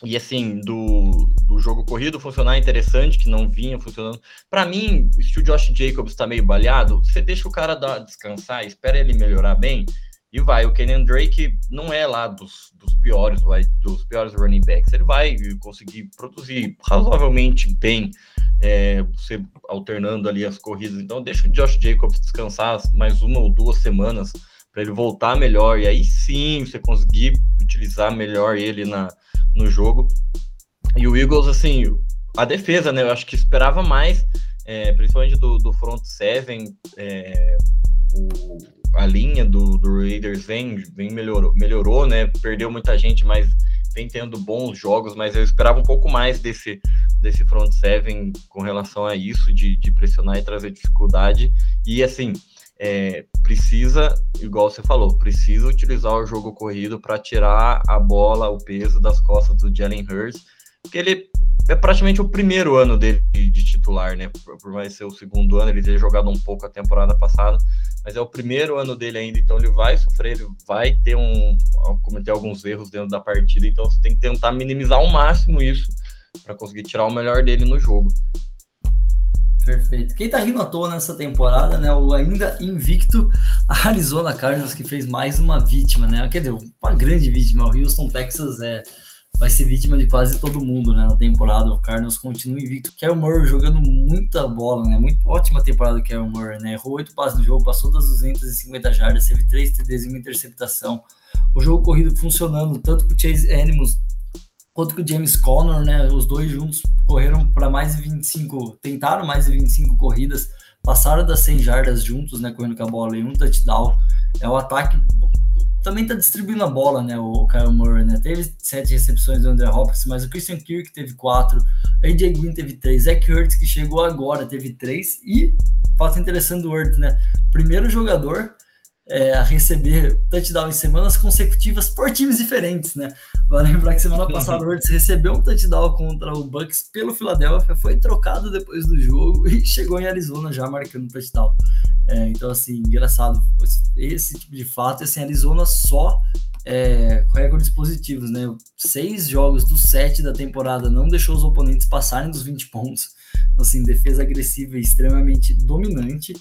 E assim, do, do jogo corrido funcionar interessante, que não vinha funcionando. Para mim, se o Josh Jacobs tá meio baleado, você deixa o cara dar, descansar, espera ele melhorar bem e vai. O Kenyon Drake não é lá dos, dos piores, vai, dos piores running backs. Ele vai conseguir produzir razoavelmente bem, é, você alternando ali as corridas. Então, deixa o Josh Jacobs descansar mais uma ou duas semanas para ele voltar melhor. E aí sim você conseguir utilizar melhor ele na, no jogo. E o Eagles, assim, a defesa, né? Eu acho que esperava mais, é, principalmente do, do front seven. É, a linha do, do Raiders vem, vem melhorou, melhorou, né? Perdeu muita gente, mas vem tendo bons jogos, mas eu esperava um pouco mais desse, desse front seven com relação a isso, de, de pressionar e trazer dificuldade. E assim, é, precisa, igual você falou, precisa utilizar o jogo corrido para tirar a bola, o peso das costas do Jalen Hurts, porque ele é praticamente o primeiro ano dele de, titular, né? Por, por mais ser o segundo ano, ele ter jogado um pouco a temporada passada, mas é o primeiro ano dele ainda, então ele vai sofrer, ele vai ter um cometer alguns erros dentro da partida, então você tem que tentar minimizar ao máximo isso para conseguir tirar o melhor dele no jogo. Perfeito. Quem tá rindo à toa nessa temporada, né? O ainda invicto Arizona Cardinals, que fez mais uma vítima, né? Quer dizer, uma grande vítima. O Houston, Texas, é, vai ser vítima de quase todo mundo, né? Na temporada. O Cardinals continua invicto. Kyle Murray jogando muita bola, né? Muito ótima temporada do Kyle Murray, né? Errou oito passes no jogo, passou das 250 jardas, teve três TDs e uma interceptação. O jogo corrido funcionando, tanto com o Chase Animals quanto que o James Conner, né? Os dois juntos correram para mais de 25, tentaram mais de 25 corridas, passaram das 100 jardas juntos, né? Correndo com a bola e um touchdown. É o ataque também tá distribuindo a bola, né? O Kyle Murray, né? Teve sete recepções do André Hopkins, mas o Christian Kirk teve quatro, AJ Green teve três, Zach Ertz que chegou agora teve três e fato interessante do Ertz, né? Primeiro jogador é, a receber touchdown em semanas consecutivas por times diferentes, né? Vale lembrar que semana passada o Hurts recebeu um touchdown contra o Bucks pelo Philadelphia, foi trocado depois do jogo <laughs> e chegou em Arizona já marcando touchdown. É, então, assim, engraçado esse tipo de fato. Assim, Arizona só é, recordes positivos, né? Seis jogos dos sete da temporada não deixou os oponentes passarem dos 20 pontos. Então, assim, defesa agressiva e extremamente dominante.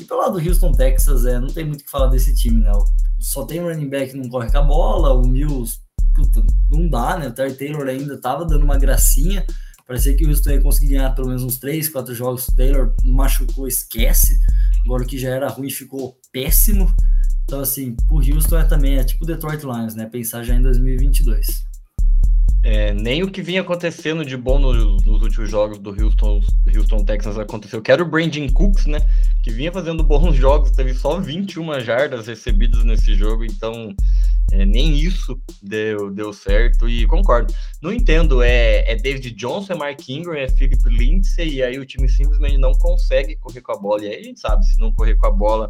E pelo lado do Houston, Texas, é, não tem muito o que falar desse time, né? Só tem running back que não corre com a bola, o Mills, puta, não dá, né? O Terry Taylor ainda tava dando uma gracinha. Parecia que o Houston ia conseguir ganhar pelo menos uns 3, 4 jogos. O Taylor machucou, esquece. Agora o que já era ruim ficou péssimo. Então, assim, o Houston é também, é tipo Detroit Lions, né? Pensar já em 2022. É, nem o que vinha acontecendo de bom nos, nos, últimos jogos do Houston, Houston Texans aconteceu. Que era o Brandon Cooks, né? Que vinha fazendo bons jogos, teve só 21 jardas recebidas nesse jogo, então é, nem isso deu, deu certo. E concordo. Não entendo, é, é David Johnson, é Mark Ingram, é Philip Lindsay, e aí o time simplesmente não consegue correr com a bola. E aí a gente sabe, se não correr com a bola,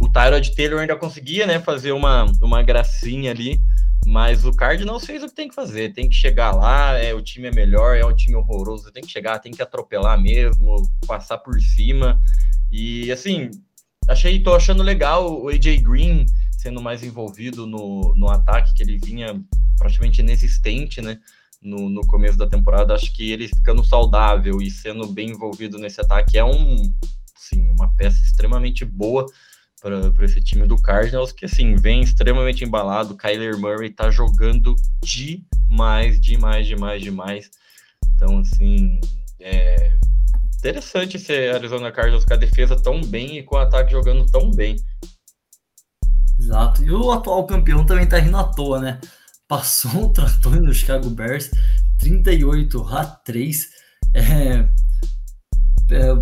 o Tyrod Taylor ainda conseguia, né, fazer uma, uma gracinha ali mas o Cardinals fez o que tem que fazer, tem que chegar lá, é, o time é melhor, é um time horroroso, tem que chegar, tem que atropelar mesmo, passar por cima. E assim, achei, tô achando legal o AJ Green sendo mais envolvido no, no ataque, que ele vinha praticamente inexistente, né? No, no começo da temporada, acho que ele ficando saudável e sendo bem envolvido nesse ataque é um, sim, uma peça extremamente boa para esse time do Cardinals, que assim, vem extremamente embalado. Kyler Murray tá jogando demais, demais, demais, demais. Então, assim, é interessante esse Arizona Cardinals com a defesa tão bem e com o ataque jogando tão bem. Exato. E o atual campeão também tá rindo à toa, né? Passou um trator no Chicago Bears, 38 a 3. É, é,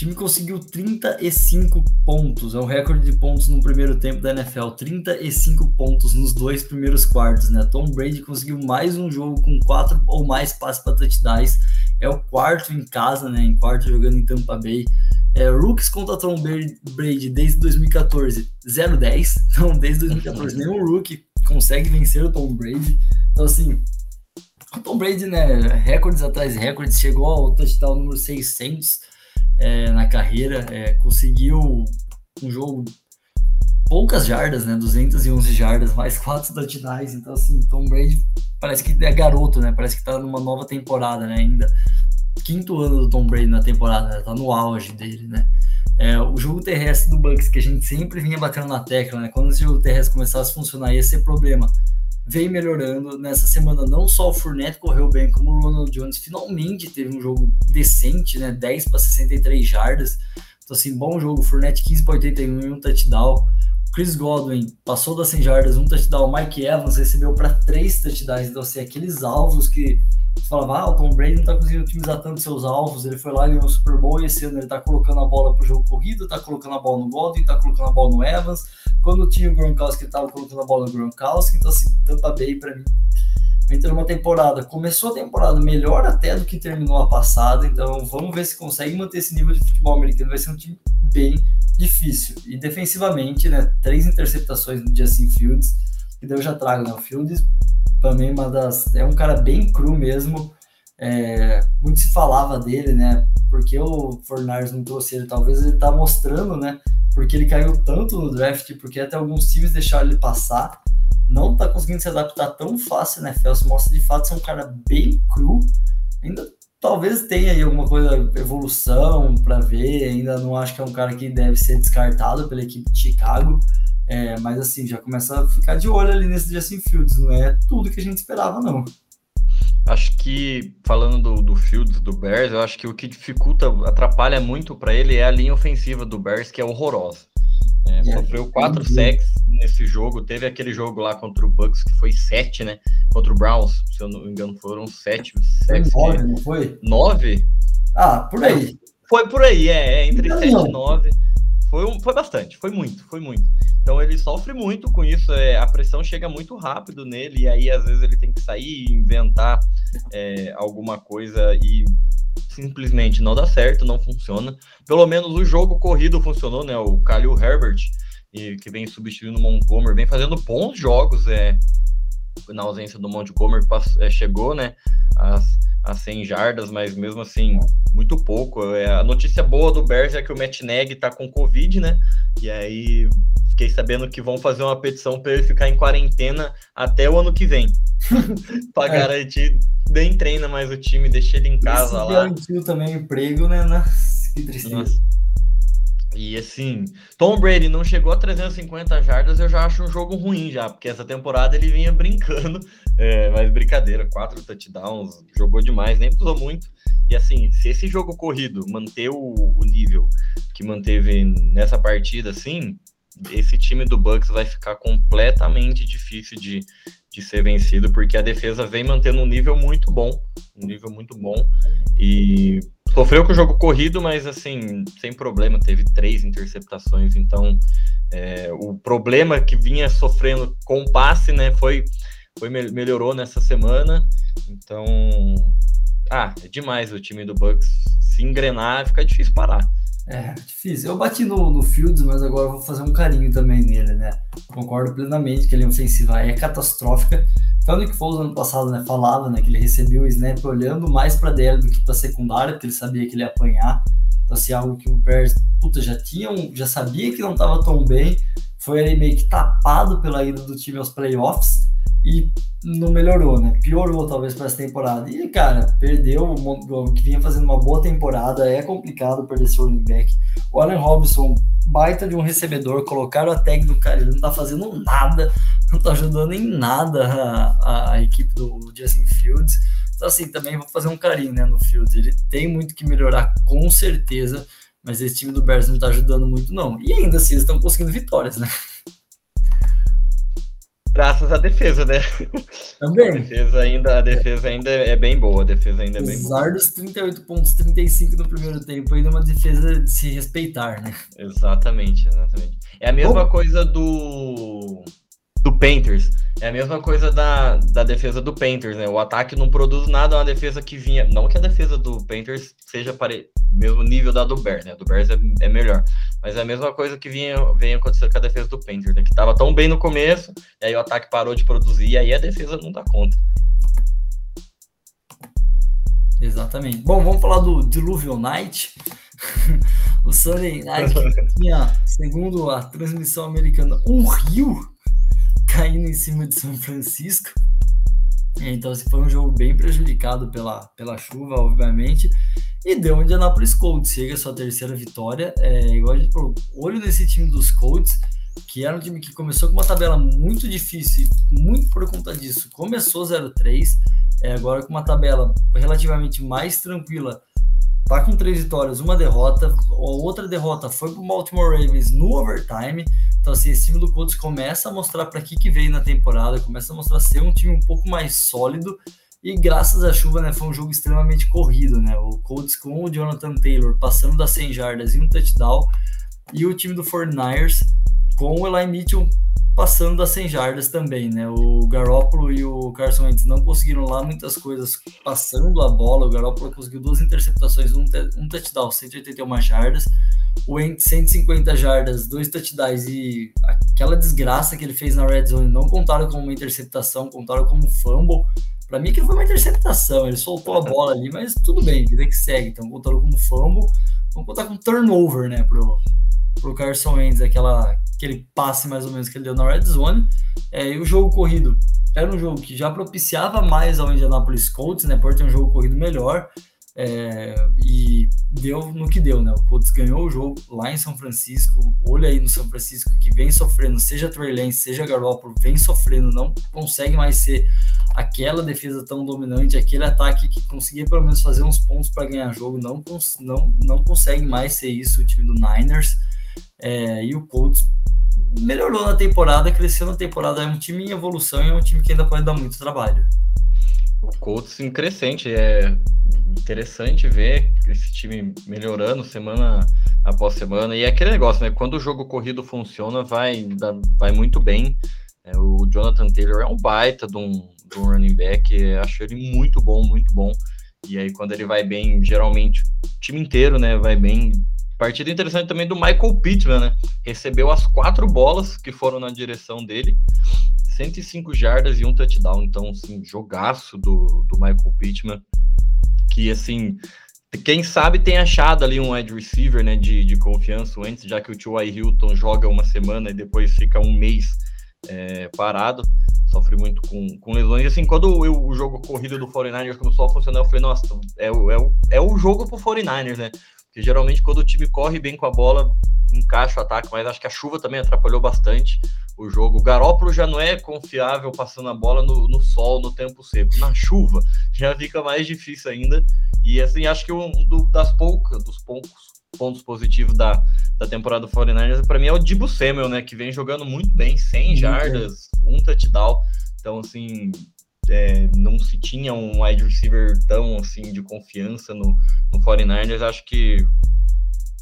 time conseguiu 35 pontos, é o recorde de pontos no primeiro tempo da NFL, 35 pontos nos dois primeiros quartos, né? Tom Brady conseguiu mais um jogo com quatro ou mais passes para touchdowns, é o quarto em casa, né? Em quarto jogando em Tampa Bay. É, rookies contra Tom Brady desde 2014, 0-10. <laughs> Então, desde 2014, nenhum rookie consegue vencer o Tom Brady. Então, assim, o Tom Brady, né? Recordes atrás de recordes, chegou ao touchdown número 600 é, na carreira, é, conseguiu um jogo poucas jardas, né? 211 jardas, mais <laughs> quatro touchdowns. Então, assim, Tom Brady parece que é garoto, né? Parece que tá numa nova temporada, né? Ainda. Quinto ano do Tom Brady na temporada, né? tá no auge dele, né? É, o jogo terrestre do Bucks, que a gente sempre vinha batendo na tecla, né? Quando esse jogo terrestre começasse a funcionar, ia ser problema vem melhorando. Nessa semana, não só o Fournette correu bem, como o Ronald Jones finalmente teve um jogo decente, né? 10 para 63 jardas. Então, assim, bom jogo. Fournette 15 para 81 e um touchdown. Chris Godwin passou das 100 jardas, um touchdown. Mike Evans recebeu para três touchdowns. Então, assim, aqueles alvos que você falava, ah, o Tom Brady não tá conseguindo otimizar tanto seus alvos. Ele foi lá e ganhou o Super Bowl e esse ano ele tá colocando a bola pro jogo corrido, tá colocando a bola no Godwin, tá colocando a bola no Evans quando tinha o Gronkowski, ele tava colocando a bola no Gronkowski, então assim, Tampa Bay para mim entrou uma temporada, começou a temporada melhor até do que terminou a passada, então vamos ver se consegue manter esse nível de futebol americano, vai ser um time bem difícil. E defensivamente, né, três interceptações no Justin Fields, que daí eu já trago, né, o Fields também uma das, é um cara bem cru mesmo, é, muito se falava dele, né, porque o Fornars não trouxe ele, talvez ele tá mostrando, né, porque ele caiu tanto no draft, porque até alguns times deixaram ele passar, não tá conseguindo se adaptar tão fácil na NFL, se mostra de fato ser um cara bem cru, ainda talvez tenha aí alguma coisa, evolução para ver, ainda não acho que é um cara que deve ser descartado pela equipe de Chicago, é, mas assim, já começa a ficar de olho ali nesse Justin Fields, não é tudo que a gente esperava não. Acho que, falando do, do Fields, do Bears, eu acho que o que dificulta, atrapalha muito para ele é a linha ofensiva do Bears, que é horrorosa. É, é, sofreu quatro sacks nesse jogo. Teve aquele jogo lá contra o Bucks que foi sete, né? Contra o Browns, se eu não me engano, foram sete sacks. Foi nove, que... não foi? Nove? Ah, por aí. Foi por aí, é, é entre sete e nove. Foi, um, foi bastante, foi muito, foi muito. Então ele sofre muito com isso, é, a pressão chega muito rápido nele, e aí às vezes ele tem que sair e inventar é, alguma coisa e simplesmente não dá certo, não funciona. Pelo menos o jogo corrido funcionou, né? O Khalil Herbert, e, que vem substituindo o Montgomery, vem fazendo bons jogos, é, na ausência do Montgomery, passou, é, chegou, né? As, a 100 jardas, mas mesmo assim, muito pouco. É, a notícia boa do Bears é que o Matt Neg tá com Covid, né? E aí fiquei sabendo que vão fazer uma petição para ele ficar em quarentena até o ano que vem. <laughs> para é. garantir, nem treina mais o time, deixa ele em casa Esse lá. Garantiu também emprego, né? Nossa, que tristeza. Nossa. E assim, Tom Brady não chegou a 350 jardas, eu já acho um jogo ruim já, porque essa temporada ele vinha <laughs> brincando, é, mas brincadeira, quatro touchdowns, jogou demais, nem precisou muito. E assim, se esse jogo corrido manter o, o nível que manteve nessa partida, assim, esse time do Bucks vai ficar completamente difícil de, de ser vencido, porque a defesa vem mantendo um nível muito bom, um nível muito bom, e sofreu com o jogo corrido, mas assim, sem problema, teve três interceptações, então é, o problema que vinha sofrendo com o passe, né, foi, foi melhorou nessa semana, então, ah, é demais o time do Bucks se engrenar, fica difícil parar. É, difícil. Eu bati no, no Fields, mas agora vou fazer um carinho também nele, né? Concordo plenamente que ele é ofensiva é catastrófica. Então, o Nick Foles ano passado, né, falava, né, que ele recebeu o snap olhando mais para DL do que para secundária, porque ele sabia que ele ia apanhar. Então, assim, algo que o Bears, puta, já tinham, já sabia que não estava tão bem, foi ali meio que tapado pela ida do time aos playoffs e não melhorou, né? Piorou talvez para essa temporada. E, cara, perdeu o que vinha fazendo uma boa temporada. É complicado perder seu running back. O Allen Robinson, baita de um recebedor, colocaram a tag do cara, ele não tá fazendo nada, não tá ajudando em nada a, a, a equipe do Justin Fields. Então, assim, também vou fazer um carinho né, no Fields. Ele tem muito que melhorar, com certeza, mas esse time do Bears não tá ajudando muito, não. E ainda assim, eles estão conseguindo vitórias, né? Graças à defesa, né? Também. A defesa ainda, a defesa ainda é bem boa, a defesa ainda é bem boa. Apesar dos 38 pontos, 35 no primeiro tempo, ainda é uma defesa de se respeitar, né? Exatamente, exatamente. É a mesma Bom, coisa do do Panthers. É a mesma coisa da, da defesa do Panthers, né? O ataque não produz nada, é uma defesa que vinha. Não que a defesa do Panthers seja para mesmo nível da do Bears, né? A do Bears é, é, melhor. Mas é a mesma coisa que vinha, vinha acontecendo com a defesa do Panthers, né? Que tava tão bem no começo, e aí o ataque parou de produzir, e aí a defesa não dá conta. Exatamente. Bom, vamos falar do Diluvial Night. <laughs> o Sunday Night tinha, segundo a transmissão americana, um rio caindo em cima de São Francisco. Então, esse foi um jogo bem prejudicado pela, pela chuva, obviamente. E deu o Indianapolis Colts. Chega a sua terceira vitória. É, igual a gente falou, olho nesse time dos Colts, que era um time que começou com uma tabela muito difícil, muito por conta disso. Começou 0-3, é, agora com uma tabela relativamente mais tranquila tá com três vitórias, uma derrota. A outra derrota foi pro Baltimore Ravens no overtime. Então, assim, esse time do Colts começa a mostrar para que que veio na temporada, começa a mostrar ser um time um pouco mais sólido. E graças à chuva, né, foi um jogo extremamente corrido, né? O Colts com o Jonathan Taylor passando das 100 jardas e um touchdown. E o time do 49ers com o Eli Mitchell passando das 100 jardas também, né? O Garoppolo e o Carson Wentz não conseguiram lá muitas coisas passando a bola. O Garoppolo conseguiu duas interceptações, um, um touchdown, 181 jardas. O Wentz 150 jardas, dois touchdowns e aquela desgraça que ele fez na red zone não contaram como uma interceptação, contaram como fumble. Para mim que foi uma interceptação, ele soltou a bola ali, mas tudo bem, vida que segue. Então contaram como fumble. Vamos contar com turnover, né, pro, pro Carson Wentz, aquela, aquele passe mais ou menos que ele deu na red zone. É, e o jogo corrido era um jogo que já propiciava mais ao Indianapolis Colts, né, por ter um jogo corrido melhor. É, e deu no que deu, né? O Colts ganhou o jogo lá em São Francisco. Olha aí no São Francisco que vem sofrendo, seja Trey Lance, seja Garoppolo, vem sofrendo, não consegue mais ser aquela defesa tão dominante, aquele ataque que conseguia pelo menos fazer uns pontos para ganhar jogo, não, não, não consegue mais ser isso o time do Niners. É, e o Colts melhorou na temporada, cresceu na temporada. É um time em evolução e é um time que ainda pode dar muito trabalho. O Colts em crescente, é interessante ver esse time melhorando semana após semana. E é aquele negócio, né? Quando o jogo corrido funciona, vai, vai muito bem. É, o Jonathan Taylor é um baita de um, de um running back, acho ele muito bom, muito bom. E aí, quando ele vai bem, geralmente o time inteiro, né, vai bem. Partida interessante também do Michael Pittman, né? Recebeu as quatro bolas que foram na direção dele, 105 jardas e um touchdown. Então, assim, jogaço do, do Michael Pittman. Que, assim, quem sabe tem achado ali um wide receiver, né, de, de confiança antes, já que o T.Y. Hilton joga uma semana e depois fica um mês é, parado sofre muito com, com lesões. E assim, quando eu, o jogo corrido do 49ers começou a funcionar, eu falei, nossa, é, é, é o jogo pro 49ers, né? Porque geralmente quando o time corre bem com a bola, encaixa o ataque, mas acho que a chuva também atrapalhou bastante o jogo. O Garópolo já não é confiável passando a bola no, no sol, no tempo seco. Na chuva <laughs> já fica mais difícil ainda. E assim, acho que um do, das poucas, dos poucos pontos positivos da, da temporada do 49ers, para mim é o Dibu Samuel, né, que vem jogando muito bem, 100 jardas, um touchdown. Então, assim, é, não se tinha um wide receiver tão assim de confiança no, no 49ers. Acho que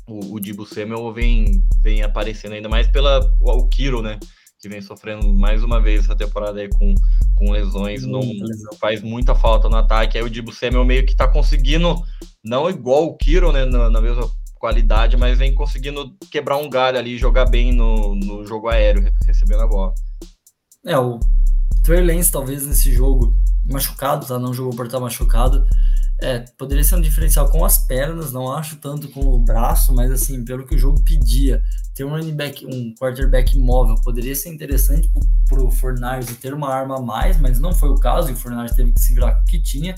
o, o Dibu Samuel vem, vem aparecendo ainda mais pela o Kiro, né? Que vem sofrendo mais uma vez essa temporada aí com, com lesões, não faz muita falta no ataque. Aí o Dibu Samuel meio que tá conseguindo, não igual o Kiro, né? Na, na mesma qualidade, mas vem conseguindo quebrar um galho ali, jogar bem no, no jogo aéreo, recebendo a bola. É, o Trey Lance talvez nesse jogo machucado, tá? Não jogou por estar machucado. É, poderia ser um diferencial com as pernas, não acho tanto com o braço, mas assim, pelo que o jogo pedia, ter um running back, um quarterback móvel poderia ser interessante para o Fornars ter uma arma a mais, mas não foi o caso, e o Fornars teve que se virar com o que tinha.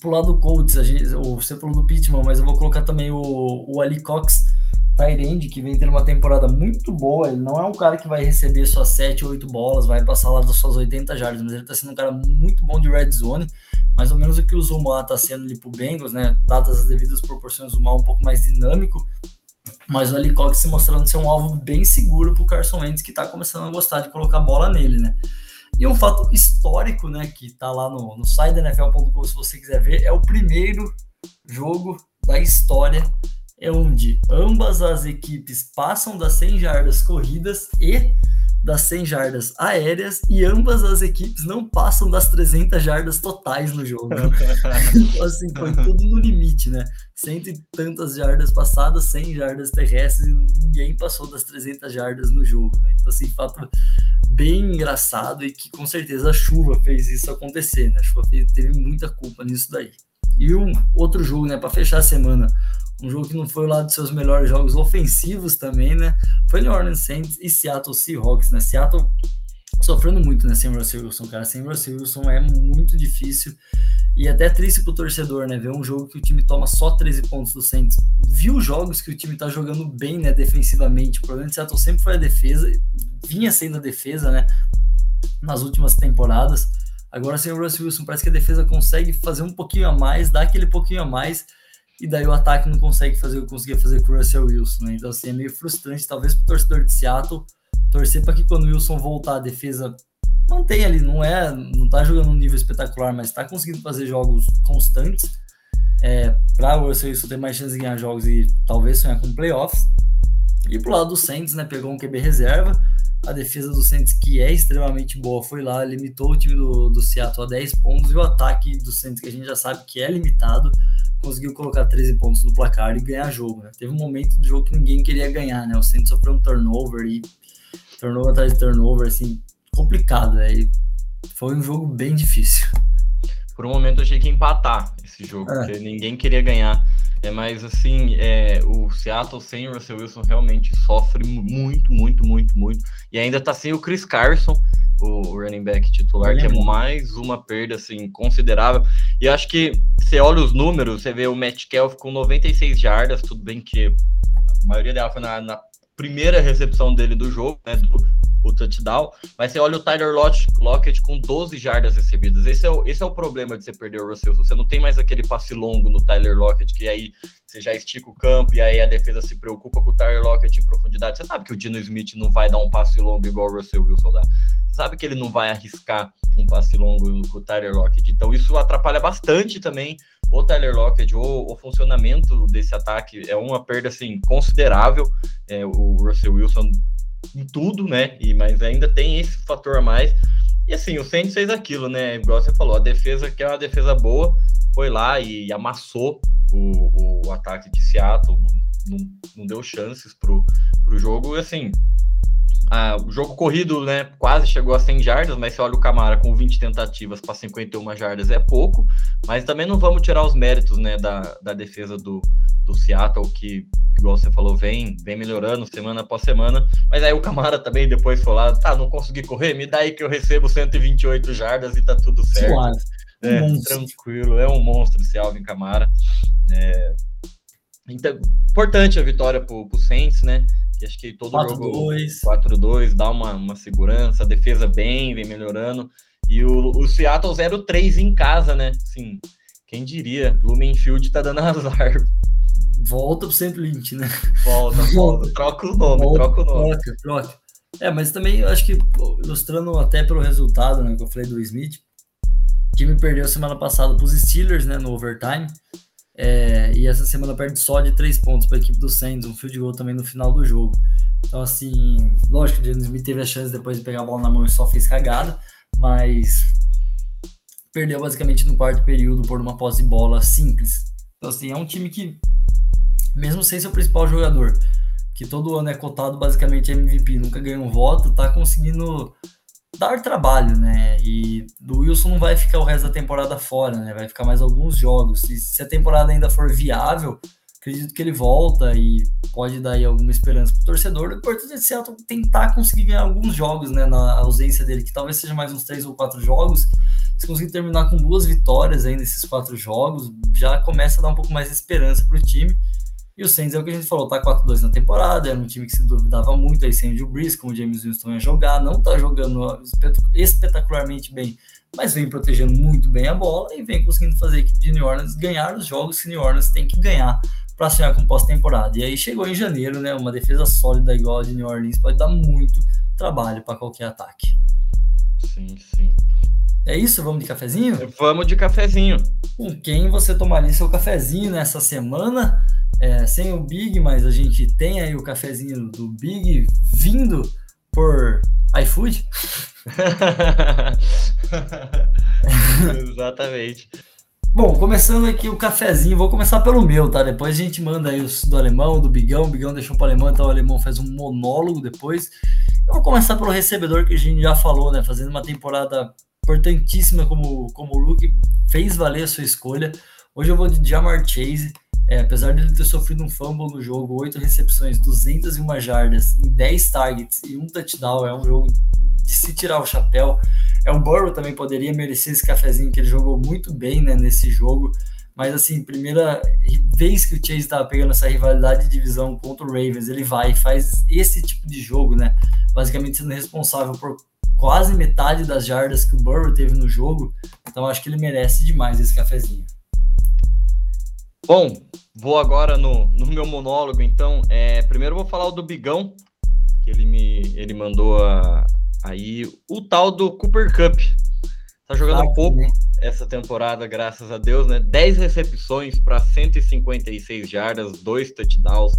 Pro lado do Colts, a gente, você falou do Pittman, mas eu vou colocar também o, o Ali Cox, Tyrande, que vem tendo uma temporada muito boa. Ele não é um cara que vai receber só 7 ou 8 bolas, vai passar lá das suas 80 jardas, mas ele tá sendo um cara muito bom de red zone mais ou menos o que o Zuma está sendo ali pro Bengals, né? Dadas as devidas proporções, o Zuma um pouco mais dinâmico, mas o Ali Cox se mostrando ser um alvo bem seguro pro Carson Wentz, que está começando a gostar de colocar bola nele, né? E um fato histórico, né, que está lá no, no site da NFL.com, se você quiser ver, é o primeiro jogo da história é onde ambas as equipes passam das 100 jardas corridas e das 100 jardas aéreas e ambas as equipes não passam das 300 jardas totais no jogo. <laughs> então, assim, foi tudo no limite, né? Cento e tantas jardas passadas, 100 jardas terrestres e ninguém passou das 300 jardas no jogo, né? Então, assim, fato bem engraçado e que com certeza a chuva fez isso acontecer, né? A chuva teve muita culpa nisso daí. E um outro jogo, né, para fechar a semana, um jogo que não foi lá dos seus melhores jogos ofensivos também, né? Foi New Orleans Saints e Seattle Seahawks, né? Seattle sofrendo muito, né, sem Russell Wilson, cara. Sem Russell Wilson é muito difícil e até triste pro torcedor, né? Ver um jogo que o time toma só 13 pontos do Saints. Viu jogos que o time tá jogando bem, né, defensivamente. O problema de Seattle sempre foi a defesa, vinha sendo a defesa, né, nas últimas temporadas. Agora sem o Russell Wilson, parece que a defesa consegue fazer um pouquinho a mais, dar aquele pouquinho a mais e daí o ataque não consegue fazer o que conseguia fazer com o Russell Wilson, né? Então, assim, é meio frustrante, talvez para o torcedor de Seattle, torcer para que quando o Wilson voltar, a defesa mantenha ali, não é, não tá jogando um nível espetacular, mas está conseguindo fazer jogos constantes, é, para o Russell Wilson ter mais chance de ganhar jogos e talvez sonhar com playoffs. E pro lado do Saints, né, pegou um QB reserva, a defesa do Saints, que é extremamente boa, foi lá, limitou o time do, do Seattle a 10 pontos, e o ataque do Saints, que a gente já sabe que é limitado, conseguiu colocar 13 pontos no placar e ganhar jogo, né? Teve um momento do jogo que ninguém queria ganhar, né? O Saints sofreu um turnover e turnover atrás de turnover, assim, complicado, né? Foi um jogo bem difícil. Por um momento eu achei que ia empatar esse jogo, é. porque ninguém queria ganhar. É, mas assim, é, o Seattle sem o Russell Wilson realmente sofre muito, muito, muito, muito. E ainda tá sem o Chris Carson, o running back titular, que é mais uma perda assim considerável. E acho que você olha os números, você vê o Matt Kelf com 96 jardas, tudo bem que a maioria dela foi na, na primeira recepção dele do jogo, né, do, o touchdown, mas você olha o Tyler Lockett com 12 jardas recebidas. Esse é, o, esse é o problema de você perder o Russell. Você não tem mais aquele passe longo no Tyler Lockett, que aí você já estica o campo e aí a defesa se preocupa com o Tyler Lockett em profundidade. Você sabe que o Dino Smith não vai dar um passe longo igual o Russell Wilson dá. Você sabe que ele não vai arriscar um passe longo com o Tyler Lockett. Então isso atrapalha bastante também o Tyler Lockett, o, o funcionamento desse ataque é uma perda assim considerável. É, o Russell Wilson em tudo, né? E, mas ainda tem esse fator a mais. E assim, o Saints fez aquilo, né? Igual você falou, a defesa, que é uma defesa boa, foi lá e amassou o, o ataque de Seattle, não, não deu chances pro, pro jogo. E assim, ah, o jogo corrido, né, quase chegou a 100 jardas, mas se olha o Camara com 20 tentativas para 51 jardas é pouco, mas também não vamos tirar os méritos, né, da, da defesa do, do Seattle, que, igual você falou, vem, vem melhorando semana após semana, mas aí o Camara também depois foi lá, tá, não consegui correr, me dá aí que eu recebo 128 jardas e tá tudo certo. É, tranquilo, é um monstro esse Alvin Camara. É, Então, importante a vitória pro, pro Saints, né? Que acho que todo 4, jogo 4-2 dá uma, uma segurança, defesa bem, vem melhorando. E o, o Seattle 0-3 em casa, né? Sim, quem diria? Lumenfield tá dando azar. <laughs> Volta pro St. Lynch, né? Volta, <laughs> volta. Troca o nome, volta, troca o nome. Troca, troca. É, mas também acho que ilustrando até pelo resultado, né, que eu falei do Smith, o time perdeu semana passada para os Steelers, né, no overtime. É, e essa semana perde só de três pontos para a equipe do Saints, um field goal também no final do jogo. Então, assim, lógico, o James Smith teve a chance depois de pegar a bola na mão e só fez cagada, mas perdeu basicamente no quarto período por uma posse de bola simples. Então, assim, é um time que, mesmo sem seu principal jogador, que todo ano é cotado basicamente MVP, nunca ganhou um voto, tá conseguindo dar trabalho, né? E do Wilson não vai ficar o resto da temporada fora, né? Vai ficar mais alguns jogos. E se a temporada ainda for viável, acredito que ele volta e pode dar aí alguma esperança pro torcedor. O importante é Seattle tentar conseguir ganhar alguns jogos, né? Na ausência dele, que talvez seja mais uns três ou quatro jogos. Se conseguir terminar com duas vitórias aí nesses quatro jogos, já começa a dar um pouco mais de esperança pro time. E o Saints é o que a gente falou, tá 4-2 na temporada, era um time que se duvidava muito aí sem o Brees, como o James Winston ia jogar, não tá jogando espetacularmente bem, mas vem protegendo muito bem a bola e vem conseguindo fazer a equipe de New Orleans ganhar os jogos que New Orleans tem que ganhar para sonhar com pós-temporada. E aí chegou em janeiro, né, uma defesa sólida igual a de New Orleans pode dar muito trabalho para qualquer ataque. Sim, sim. É isso? Vamos de cafezinho? Vamos de cafezinho. Com quem você tomaria seu cafezinho nessa semana? é, sem o Big, mas a gente tem aí o cafezinho do Big vindo por iFood. <laughs> Exatamente. Bom, começando aqui o cafezinho, vou começar pelo meu, tá? Depois a gente manda aí os do alemão, do Bigão, o Bigão deixou para o alemão, então o alemão faz um monólogo depois. Eu vou começar pelo recebedor que a gente já falou, né? Fazendo uma temporada importantíssima como, como o Luke, fez valer a sua escolha. Hoje eu vou de Jamar Chase. É, apesar dele ter sofrido um fumble no jogo, 8 recepções, 201 jardas, em 10 targets e um touchdown, é um jogo de se tirar o chapéu. É um Burrow também poderia merecer esse cafezinho, que ele jogou muito bem né, nesse jogo. Mas assim, primeira vez que o Chase estava pegando essa rivalidade de divisão contra o Ravens, ele vai e faz esse tipo de jogo, né? Basicamente sendo responsável por quase metade das jardas que o Burrow teve no jogo. Então acho que ele merece demais esse cafezinho. Bom, vou agora no, no meu monólogo, então. É, primeiro vou falar o do Bigão, que ele me ele mandou a, aí o tal do Cooper Cup. Tá jogando ah, pouco né? essa temporada, graças a Deus, né? 10 recepções para 156 jardas, dois touchdowns.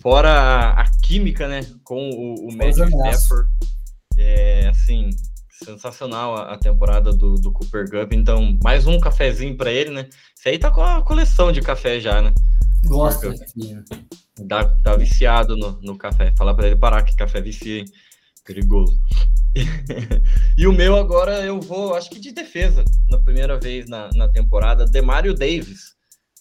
Fora a, a química, né, com o, o Matthew Stafford. É, assim, sensacional a, temporada do, do Cooper Cup. Então, mais um cafezinho para ele, né? Você aí tá com a coleção de café já, né? Gosto. Dá, tá viciado no, no café. Falar para ele parar que café vicia, hein? Perigoso. <laughs> e o meu agora eu vou, acho que de defesa, na primeira vez na, na temporada. Demario Davis.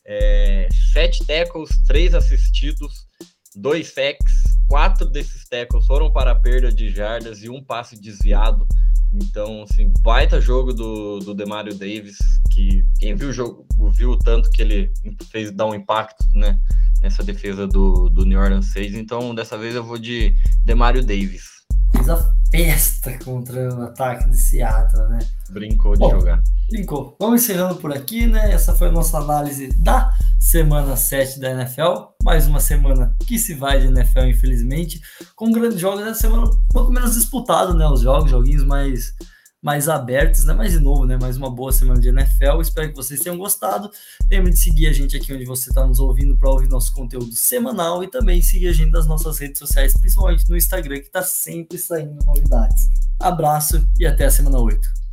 É, sete tackles, três assistidos, dois sacks. Quatro desses tackles foram para a perda de jardas e um passe desviado. Então, assim, baita jogo do, do Demario Davis, que quem viu o jogo viu o tanto que ele fez dar um impacto, né, nessa defesa do, do New Orleans 6. Então, dessa vez eu vou de Demario Davis. Fez a festa contra o ataque de Seattle, né? Brincou de Bom, jogar. Brincou. Vamos encerrando por aqui, né? Essa foi a nossa análise da semana 7 da NFL. Mais uma semana que se vai de NFL, infelizmente. Com grandes jogos, essa semana um pouco menos disputado, né? Os jogos, joguinhos mais, mais abertos, né? Mas de novo, né? Mais uma boa semana de NFL. Espero que vocês tenham gostado. Lembre de seguir a gente aqui onde você está nos ouvindo para ouvir nosso conteúdo semanal e também seguir a gente nas nossas redes sociais, principalmente no Instagram, que está sempre saindo novidades. Abraço e até a semana 8.